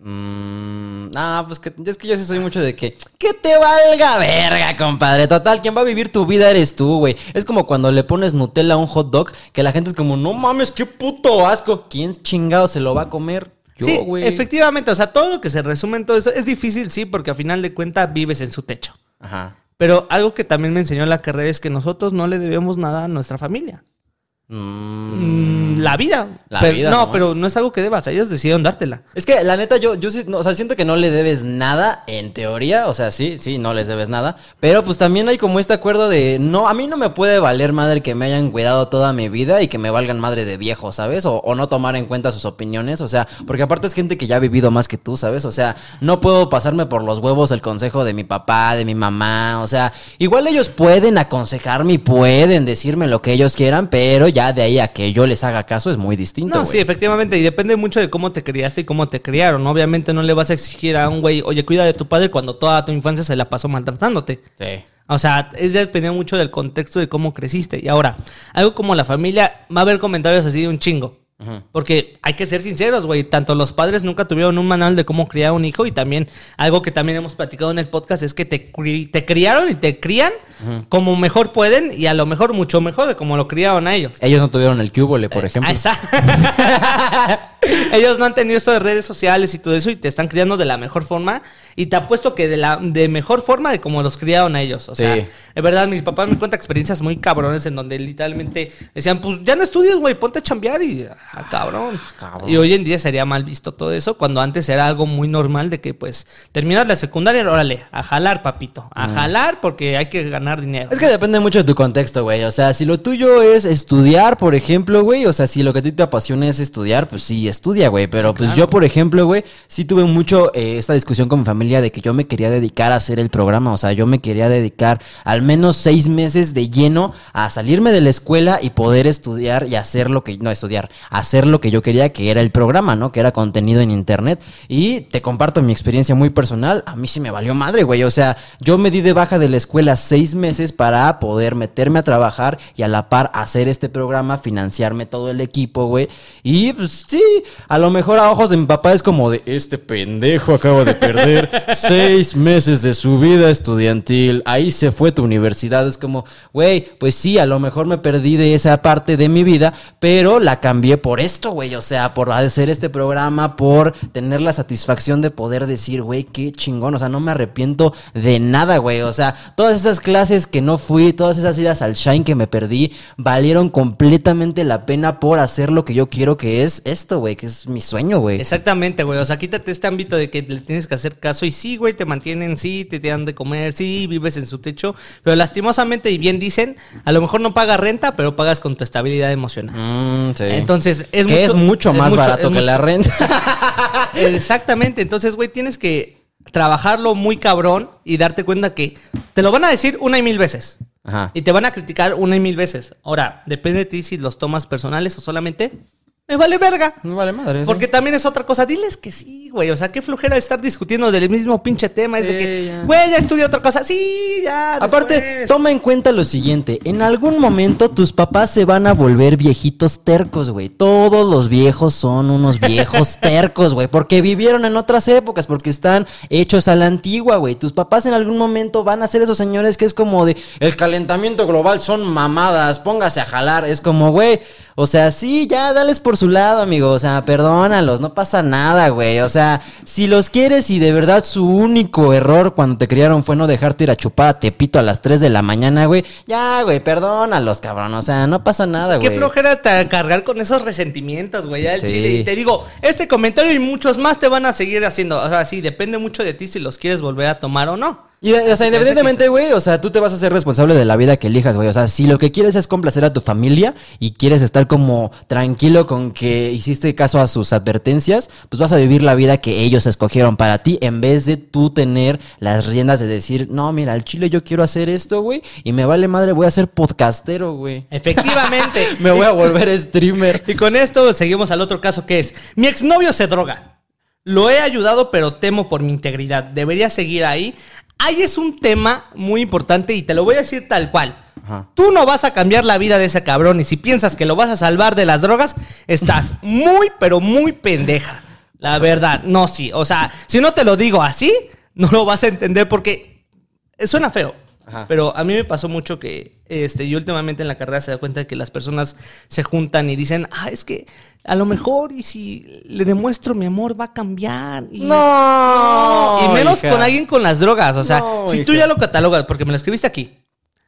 Mm, ah, pues que, es que yo sí soy mucho de que que te valga verga, compadre. Total, quien va a vivir tu vida eres tú, güey. Es como cuando le pones Nutella a un hot dog, que la gente es como, no mames, qué puto asco. ¿Quién chingado se lo va a comer? Yo, sí, güey. efectivamente, o sea, todo lo que se resume en todo esto es difícil, sí, porque a final de cuentas vives en su techo. Ajá. Pero algo que también me enseñó la carrera es que nosotros no le debemos nada a nuestra familia. Mm. La vida. La Pero- vida no, nomás. pero no es algo que debas, ellos decidieron dártela. Es que la neta, yo, yo sí, no, o sea, siento que no le debes nada en teoría. O sea, sí, sí, no les debes nada. Pero pues también hay como este acuerdo de no, a mí no me puede valer madre que me hayan cuidado toda mi vida y que me valgan madre de viejo, ¿sabes? O, o no tomar en cuenta sus opiniones. O sea, porque aparte es gente que ya ha vivido más que tú, ¿sabes? O sea, no puedo pasarme por los huevos el consejo de mi papá, de mi mamá. O sea, igual ellos pueden aconsejarme y pueden decirme lo que ellos quieran, pero ya de ahí a que yo les haga caso es muy distinto. No, sí, efectivamente, y depende mucho de cómo te criaste y cómo te criaron. Obviamente no le vas a exigir a un güey, oye, cuida de tu padre cuando toda tu infancia se la pasó maltratándote. Sí. O sea, es depende mucho del contexto de cómo creciste. Y ahora, algo como la familia, va a haber comentarios así de un chingo. Porque hay que ser sinceros, güey. Tanto los padres nunca tuvieron un manual de cómo criar a un hijo y también algo que también hemos platicado en el podcast es que te, te criaron y te crían como mejor pueden y a lo mejor mucho mejor de como lo criaron a ellos. Ellos no tuvieron el cúbole, por ejemplo. Ah, esa- Ellos no han tenido esto de redes sociales y todo eso y te están criando de la mejor forma y te apuesto que de la de mejor forma de como los criaron a ellos. O sea, Sí. de verdad, mis papás me cuentan experiencias muy cabrones en donde literalmente decían, pues ya no estudies, güey, ponte a chambear y ah, cabrón. cabrón. Y hoy en día sería mal visto todo eso cuando antes era algo muy normal de que pues terminas la secundaria, órale, a jalar, papito, a jalar porque hay que ganar dinero. Es que depende mucho de tu contexto, güey. O sea, si lo tuyo es estudiar, por ejemplo, güey. O sea, si lo que a ti te apasiona es estudiar, pues sí, estudia, güey. Pero pues yo, por ejemplo, güey, sí tuve mucho eh, esta discusión con mi familia de que yo me quería dedicar a hacer el programa. O sea, yo me quería dedicar al menos seis meses de lleno a salirme de la escuela y poder estudiar y hacer lo que, no estudiar, hacer lo que yo quería, que era el programa, ¿no? Que era contenido en internet. Y te comparto mi experiencia muy personal. A mí sí me valió madre, güey. O sea, yo me di de baja de la escuela seis meses para poder meterme a trabajar y a la par hacer este programa, financiarme todo el equipo, güey. Y pues sí, a lo mejor a ojos de mi papá es como de este pendejo acaba de perder seis meses de su vida estudiantil. Ahí se fue tu universidad. Es como, güey, pues sí, a lo mejor me perdí de esa parte de mi vida, pero la cambié por esto, güey. O sea, por hacer este programa, por tener la satisfacción de poder decir, güey, qué chingón. O sea, no me arrepiento de nada, güey. O sea, todas esas clases que no fui, todas esas idas al Shine que me perdí, valieron completamente la pena por hacer lo que yo quiero que es esto, güey, que es mi sueño, güey. Exactamente, güey. O sea, quítate este ámbito de que le tienes que hacer caso y sí, güey, te mantienen, sí, te dan de comer, sí, vives en su techo. Pero lastimosamente, y bien dicen, a lo mejor no pagas renta, pero pagas con tu estabilidad emocional. Mm, sí. Entonces, es que es mucho más barato es que la mucho- renta. Exactamente. Entonces, güey, tienes que trabajarlo muy cabrón y darte cuenta que te lo van a decir una y mil veces. Ajá. Y te van a criticar una y mil veces. Ahora, depende de ti si los tomas personales o solamente me vale verga. No vale madre. Porque también es otra cosa. Diles que sí, güey. O sea, qué flojera estar discutiendo del mismo pinche tema. Es de que, ya. güey, ya estudié otra cosa. Sí, ya. Aparte, después. toma en cuenta lo siguiente, en algún momento tus papás se van a volver viejitos tercos, güey. Todos los viejos son unos viejos tercos, güey, porque vivieron en otras épocas, porque están hechos a la antigua, güey. Tus papás en algún momento van a ser esos señores que es como de, el calentamiento global son mamadas, póngase a jalar. Es como, güey, o sea, sí, ya, dales por su lado, amigo. O sea, perdónalos, no pasa nada, güey. O sea, si los quieres y de verdad su único error cuando te criaron fue no dejarte ir a chupar a Tepito a las 3 de la mañana, güey. Ya, güey, perdónalos, cabrón. O sea, no pasa nada, Qué güey. flojera te- cargar con esos resentimientos, güey, ya el Sí. chile. Y te digo, este comentario y muchos más te van a seguir haciendo. O sea, sí, depende mucho de ti si los quieres volver a tomar o no. Y, o sea, independientemente, güey, o sea, tú te vas a ser responsable de la vida que elijas, güey. O sea, si lo que quieres es complacer a tu familia y quieres estar como tranquilo con que hiciste caso a sus advertencias, pues vas a vivir la vida que ellos escogieron para ti en vez de tú tener las riendas de decir, no, mira, al chile yo quiero hacer esto, güey, y me vale madre, voy a ser podcastero, güey. Efectivamente. Me voy a volver streamer. Y con esto seguimos al otro caso que es, mi exnovio se droga. Lo he ayudado, pero temo por mi integridad. Debería seguir ahí. Ahí es un tema muy importante y te lo voy a decir tal cual. Ajá. Tú no vas a cambiar la vida de ese cabrón y si piensas que lo vas a salvar de las drogas, estás muy, pero muy pendeja. La verdad, no, sí. O sea, si no te lo digo así, no lo vas a entender porque suena feo. Ajá. Pero a mí me pasó mucho que este, yo últimamente en la carrera se da cuenta de que las personas se juntan y dicen, ah, es que a lo mejor y si le demuestro mi amor va a cambiar. Y, No, Y menos hija. con alguien con las drogas. O sea, No, si tú ya lo catalogas, porque me lo escribiste aquí,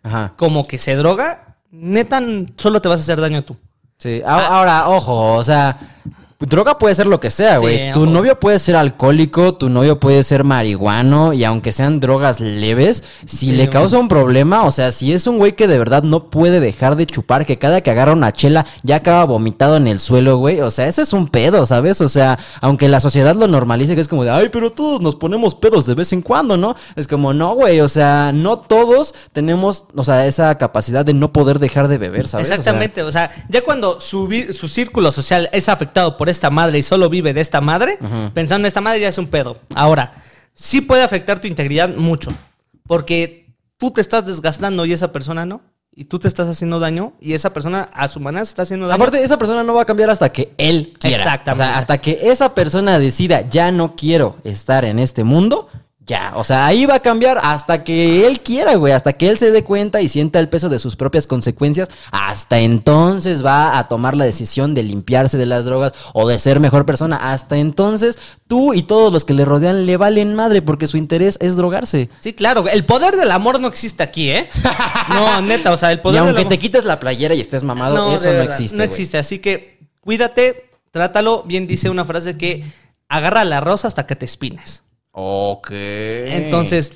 Ajá. como que se droga, neta, solo te vas a hacer daño tú. Sí, ahora, ojo, o sea, droga puede ser lo que sea, Sí, güey. tu novio puede ser alcohólico, tu novio puede ser marihuano, y aunque sean drogas leves, si Sí, le causa un problema, o sea, si es un güey que de verdad no puede dejar de chupar, que cada que agarra una chela ya acaba vomitado en el suelo, güey, o sea, eso es un pedo, ¿sabes? O sea, aunque la sociedad lo normalice, que es como de, ay, pero todos nos ponemos pedos de vez en cuando, ¿no? Es como, no, güey, o sea, no todos tenemos, o sea, esa capacidad de no poder dejar de beber, ¿sabes? O sea, Exactamente, o sea, ya cuando su, su círculo social es afectado por esta madre y solo vive de esta madre, pensando en esta madre ya es un pedo. Ahora, sí puede afectar tu integridad mucho, porque tú te estás desgastando y esa persona no. y tú te estás haciendo daño y esa persona a su manera se está haciendo daño. Aparte, esa persona no va a cambiar hasta que él quiera. Exactamente. O sea, hasta que esa persona decida, ya no quiero estar en este mundo, ya. O sea, ahí va a cambiar hasta que él quiera, güey. Hasta que él se dé cuenta y sienta el peso de sus propias consecuencias. Hasta entonces va a tomar la decisión de limpiarse de las drogas o de ser mejor persona. Hasta entonces, tú y todos los que le rodean le valen madre porque su interés es drogarse. Sí, claro, el poder del amor no existe aquí, ¿eh? No, neta, o sea, el Y poder del aunque amor... te quites la playera y estés mamado, eso no existe. No güey. existe, así que cuídate, trátalo. Bien dice una frase que agarra la rosa hasta que te espines. Ok. Entonces,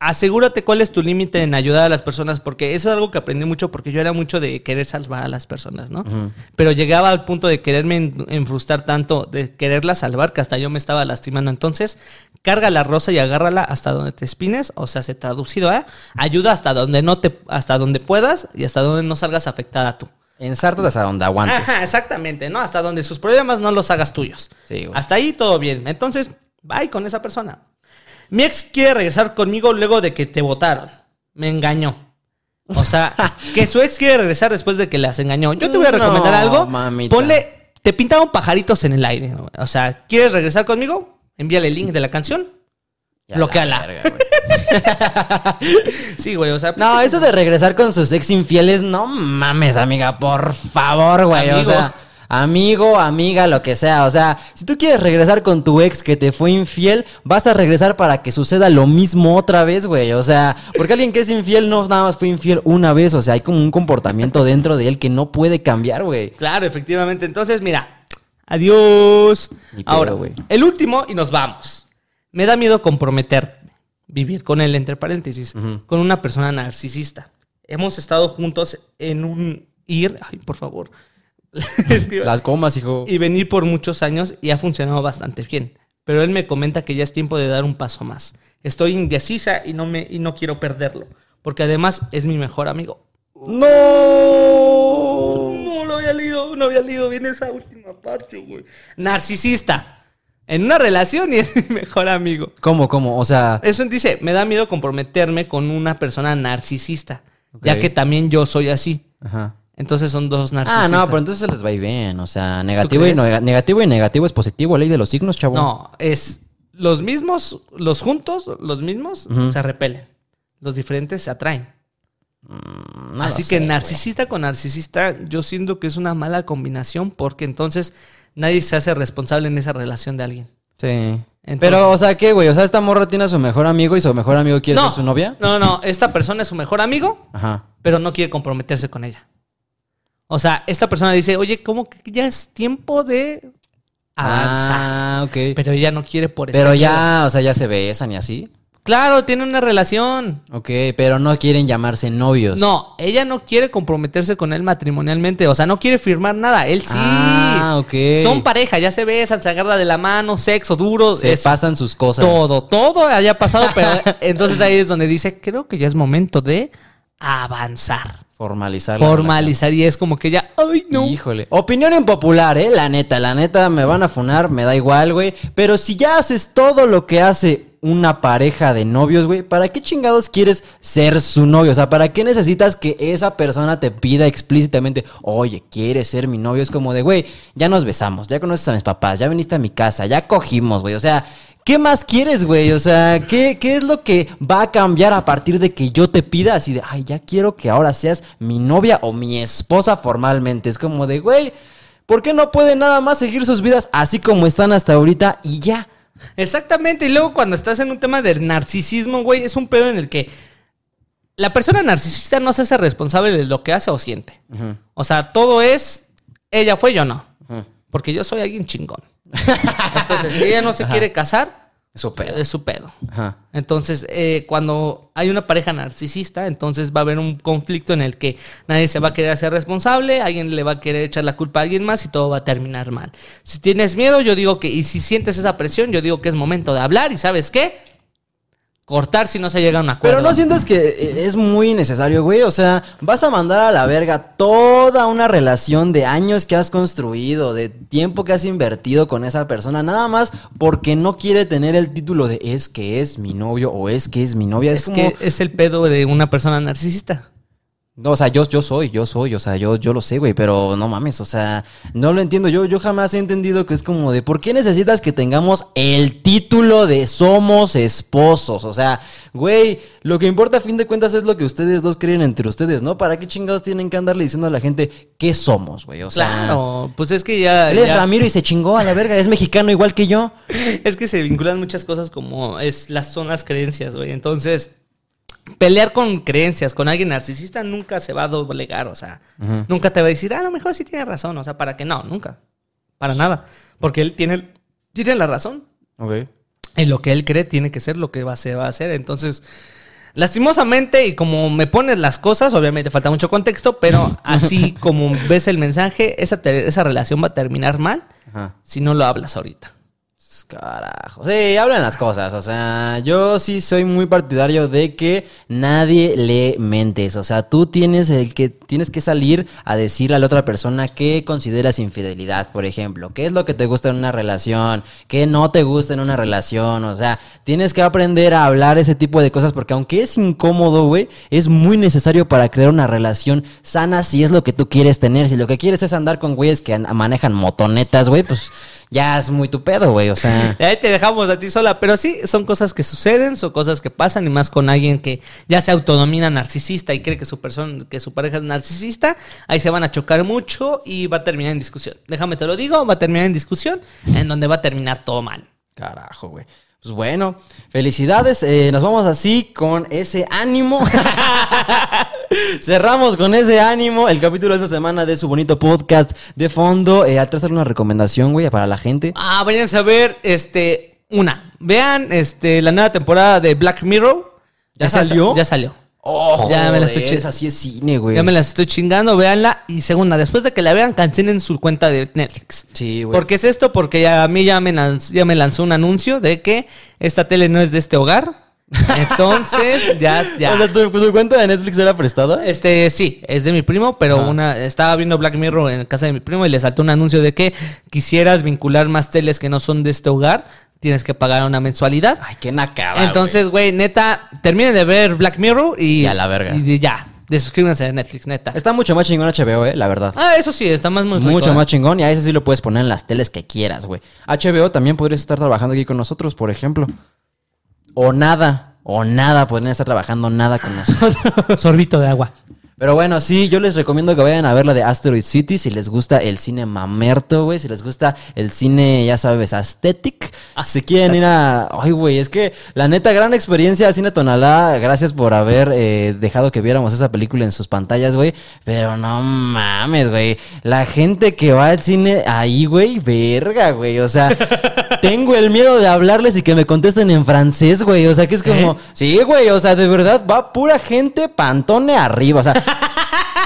asegúrate cuál es tu límite en ayudar a las personas, porque eso es algo que aprendí mucho, porque yo era mucho de querer salvar a las personas, ¿no? Pero llegaba al punto de quererme en- enfrustrar tanto, de quererlas salvar, que hasta yo me estaba lastimando. Entonces, carga la rosa y agárrala hasta donde te espines, o sea, se traducido a ayuda hasta donde no te, hasta donde puedas y hasta donde no salgas afectada tú. Ensártate hasta donde aguantes. Ajá, exactamente, ¿no? Hasta donde sus problemas no los hagas tuyos. Sí. Hasta ahí todo bien. Entonces, bye con esa persona. Mi ex quiere regresar conmigo luego de que te votaron. Me engañó. O sea, que su ex quiere regresar después de que las engañó. Yo te voy a No, recomendar algo. mamita. Ponle, te pintaron pajaritos en el aire. ¿no? O sea, ¿quieres regresar conmigo? Envíale el link de la canción. Ya bloqueala. la verga, güey. Sí, güey, o sea. No, eso de regresar con sus ex infieles, no mames, amiga, por favor, güey. O sea, amigo, amiga, lo que sea. O sea, si tú quieres regresar con tu ex que te fue infiel, vas a regresar para que suceda lo mismo otra vez, güey. O sea, porque alguien que es infiel no nada más fue infiel una vez. O sea, hay como un comportamiento dentro de él que no puede cambiar, güey. Claro, efectivamente. Entonces, mira, adiós. Pedo, Ahora, güey. el último y nos vamos. Me da miedo comprometerme, vivir con él, entre paréntesis, con una persona narcisista. Hemos estado juntos en un ir, ay, por favor. Las comas, hijo. y venir por muchos años y ha funcionado bastante bien. Pero él me comenta que ya es tiempo de dar un paso más. Estoy indecisa y no, me, y no quiero perderlo, porque además es mi mejor amigo. ¡No! No lo había leído, no había leído bien esa última parte, güey. Narcisista. En una relación y es mi mejor amigo. ¿Cómo, cómo? O sea, Eso dice, me da miedo comprometerme con una persona narcisista, ya que también yo soy así. ajá. Entonces son dos Ah, narcisistas. no, pero entonces les va ir bien. O sea, negativo y, no- negativo y negativo es positivo, ley de los signos, chavo. No, es los mismos, los juntos, los mismos se repelen. Los diferentes se atraen. No lo Así que narcisista con narcisista, yo siento que es una mala combinación porque entonces nadie se hace responsable en esa relación de alguien. Sí. Entonces- Pero, o sea, ¿qué, güey? O sea, esta morra tiene a su mejor amigo y su mejor amigo quiere no, ser su novia. No, no, esta persona es su mejor amigo, Ajá. pero no quiere comprometerse con ella. O sea, esta persona dice, oye, ¿cómo que ya es tiempo de avanzar? Ah, ok. Pero, Pero ella no quiere por eso. ya, o sea, ya se besan y así. Claro, tiene una relación. Ok, pero no quieren llamarse novios. No, ella no quiere comprometerse con él matrimonialmente. O sea, no quiere firmar nada. Él sí. Ah, ok. Son pareja, ya se besan, se agarra de la mano, sexo duro. Se eso. pasan sus cosas. Todo, todo haya pasado, pero entonces ahí es donde dice, creo que ya es momento de avanzar. Formalizar. la Formalizar y es como que ya, ay no. Híjole. Opinión impopular, ¿eh? La neta, la neta, me van a funar, me da igual, güey. Pero si ya haces todo lo que hace una pareja de novios, güey, ¿para qué chingados quieres ser su novio? O sea, ¿para qué necesitas que esa persona te pida explícitamente, oye, ¿quieres ser mi novio? Es como de, güey, ya nos besamos, ya conoces a mis papás, ya viniste a mi casa, ya cogimos, güey. O sea, ¿qué más quieres, güey? O sea, ¿qué, ¿qué es lo que va a cambiar a partir de que yo te pida así de, ay, ya quiero que ahora seas mi novia o mi esposa formalmente? Es como de, güey, ¿por qué no pueden nada más seguir sus vidas así como están hasta ahorita y ya? Exactamente, y luego cuando estás en un tema de narcisismo, güey, es un pedo en el que la persona narcisista no se hace responsable de lo que hace o siente. O sea, todo es, ella fue, yo no. Porque yo soy alguien chingón. Entonces, si ella no se quiere casar, es su pedo. Ajá. Entonces, eh, cuando hay una pareja narcisista, entonces va a haber un conflicto en el que nadie se va a querer hacer responsable, alguien le va a querer echar la culpa a alguien más y todo va a terminar mal. Si tienes miedo, yo digo que, y si sientes esa presión, yo digo que es momento de hablar y ¿sabes qué? Cortar si no se llega a un acuerdo. Pero no sientes que eh, es muy necesario, güey. O sea, vas a mandar a la verga toda una relación de años que has construido, de tiempo que has invertido con esa persona, nada más porque no quiere tener el título de es que es mi novio o es que es mi novia. Es, Es como. que es el pedo de una persona narcisista. No, o sea, yo, yo soy, yo soy, o sea, yo, yo lo sé, güey, pero no mames, o sea, no lo entiendo. Yo, yo jamás he entendido que es como de por qué necesitas que tengamos el título de somos esposos. O sea, güey, lo que importa a fin de cuentas es lo que ustedes dos creen entre ustedes, ¿no? ¿Para qué chingados tienen que andarle diciendo a la gente qué somos, güey? O sea, Claro, pues es que ya. él es ya- Ramiro y se chingó a la verga, es mexicano igual que yo. Es que se vinculan muchas cosas como es las son las creencias, güey. Entonces, pelear con creencias con alguien narcisista nunca se va a doblegar, o sea, nunca te va a decir, "Ah, a lo mejor sí tiene razón, o sea, para que no, nunca. Para nada, porque él tiene tiene la razón. Ok. Y lo que él cree tiene que ser lo que va, se va a hacer. Entonces, lastimosamente, y como me pones las cosas, obviamente falta mucho contexto, pero así como ves el mensaje, esa, esa relación va a terminar mal Ajá. si no lo hablas ahorita. Carajo. Sí, hablan las cosas. O sea, yo sí soy muy partidario de que nadie le mentes. O sea, tú tienes el que tienes que salir a decirle a la otra persona qué consideras infidelidad, por ejemplo. ¿Qué es lo que te gusta en una relación? ¿Qué no te gusta en una relación? O sea, tienes que aprender a hablar ese tipo de cosas porque aunque es incómodo, güey, es muy necesario para crear una relación sana si es lo que tú quieres tener. Si lo que quieres es andar con güeyes que an- manejan motonetas, güey, pues ya es muy tu pedo, güey. O sea. Ahí te dejamos a ti sola, pero sí, son cosas que suceden, son cosas que pasan, y más con alguien que ya se autonomina narcisista y cree que su persona, que su pareja es narcisista, ahí se van a chocar mucho y va a terminar en discusión. Déjame te lo digo, va a terminar en discusión, en donde va a terminar todo mal. Carajo, güey. Pues bueno, felicidades. eh, nos vamos así con ese ánimo. Cerramos con ese ánimo el capítulo de esta semana de su bonito podcast de fondo. Eh, atrás una recomendación, güey, para la gente. Ah, váyanse a ver, este, una, vean, este, la nueva temporada de Black Mirror. ¿Ya salió? Ya salió. Oh, Ya me la estoy joder, chi- Así es cine, güey. Ya me las estoy chingando, véanla. Y segunda, después de que la vean, cancelen su cuenta de Netflix. Sí, güey. ¿Por qué es esto? Porque ya, a mí ya me, lanz- ya me lanzó un anuncio de que esta tele no es de este hogar. Entonces, ya, ya. O sea, ¿tu, tu cuenta de Netflix era prestada? Este, sí, es de mi primo, pero Ajá. una estaba viendo Black Mirror en casa de mi primo y le saltó un anuncio de que quisieras vincular más teles que no son de este hogar, tienes que pagar una mensualidad. Ay, qué nacada. Entonces, güey, neta, terminen de ver Black Mirror y Y a la verga. Y ya, de suscríbanse a Netflix, neta. Está mucho más chingón HBO, eh, la verdad. Ah, eso sí, está más muy rico, Mucho ¿eh? más chingón y a eso sí lo puedes poner en las teles que quieras, güey. HBO también podrías estar trabajando aquí con nosotros, por ejemplo. O nada, o nada, podrían estar trabajando nada con nosotros. Sorbito de agua. Pero bueno, sí, yo les recomiendo que vayan a ver la de Asteroid City si les gusta el cine mamerto, güey. Si les gusta el cine, ya sabes, aesthetic. Si quieren ir a... Ay, güey, es que la neta, gran experiencia Cine Tonalá. Gracias por haber eh, dejado que viéramos esa película en sus pantallas, güey. Pero no mames, güey. La gente que va al cine ahí, güey, verga, güey. O sea... Tengo el miedo de hablarles y que me contesten en francés, güey. O sea, que es como, sí, güey, o sea, de verdad va pura gente pantone arriba. O sea,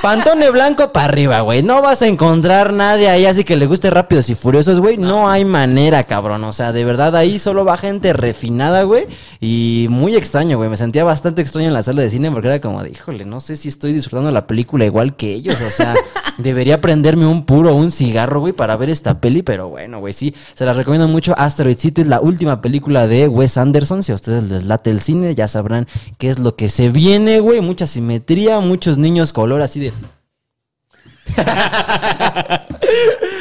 pantone blanco para arriba, güey. No vas a encontrar nadie ahí así que le guste rápidos y furiosos, güey. No hay manera, cabrón. O sea, de verdad ahí solo va gente refinada, güey. Y muy extraño, güey. Me sentía bastante extraño en la sala de cine porque era como de, híjole, no sé si estoy disfrutando la película igual que ellos. O sea, debería prenderme un puro un cigarro, güey, para ver esta peli. Pero bueno, güey, sí. Se las recomiendo mucho. Asteroid City es la última película de Wes Anderson. Si a ustedes les late el cine, ya sabrán qué es lo que se viene, güey. Mucha simetría, muchos niños color así de...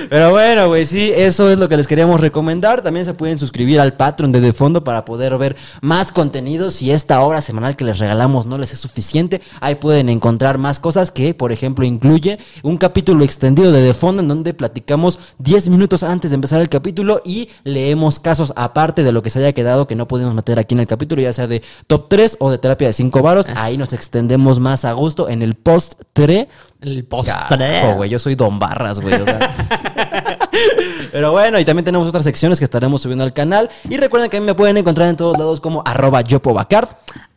Pero bueno, güey, sí, eso es lo que les queríamos recomendar. También se pueden suscribir al Patreon de De Fondo para poder ver más contenido. Si esta hora semanal que les regalamos no les es suficiente, ahí pueden encontrar más cosas que, por ejemplo, incluye un capítulo extendido de De Fondo en donde platicamos 10 minutos antes de empezar el capítulo y leemos casos aparte de lo que se haya quedado que no pudimos meter aquí en el capítulo, ya sea de top 3 o de terapia de 5 varos. Ahí nos extendemos más a gusto en el post 3 El postre. güey, yo soy Don Barras, güey. o sea. Pero bueno, y también tenemos otras secciones que estaremos subiendo al canal. Y recuerden que a mí me pueden encontrar en todos lados como arroba yopobacard.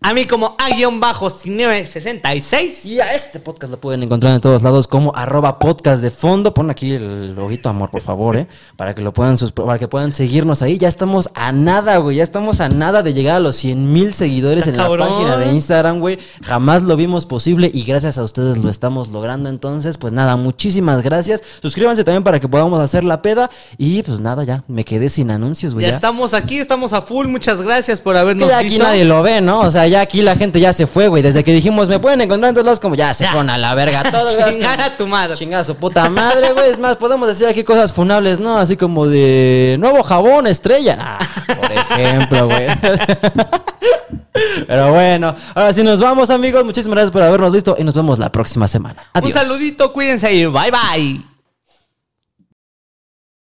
A mí como A-Cineo66. Y a este podcast lo pueden encontrar en todos lados como arroba podcast de fondo. Pon aquí el ojito amor, por favor, ¿eh? Para que lo puedan para que puedan seguirnos ahí. Ya estamos a nada, güey. Ya estamos a nada de llegar a los 100 mil seguidores en cabrón. la página de Instagram, güey. Jamás lo vimos posible y gracias a ustedes lo estamos logrando. Entonces, pues nada, muchísimas gracias. Suscríbanse también para que podamos hacer la peda. Y pues nada, ya me quedé sin anuncios, güey. Ya ya. estamos aquí, estamos a full. Muchas gracias por habernos ya aquí visto. nadie lo ve, ¿no? O sea, ya aquí la gente ya se fue, güey. Desde que dijimos, me pueden encontrar en todos lados, como ya se fueron a la verga todos. Chingar a tu madre. Chingar a su puta madre, güey. Es más, podemos decir aquí cosas funables, ¿no? Así como de nuevo jabón estrella. Ah, por ejemplo, güey. Pero bueno, ahora sí nos vamos, amigos. Muchísimas gracias por habernos visto y nos vemos la próxima semana. Adiós. Un saludito, cuídense y bye bye.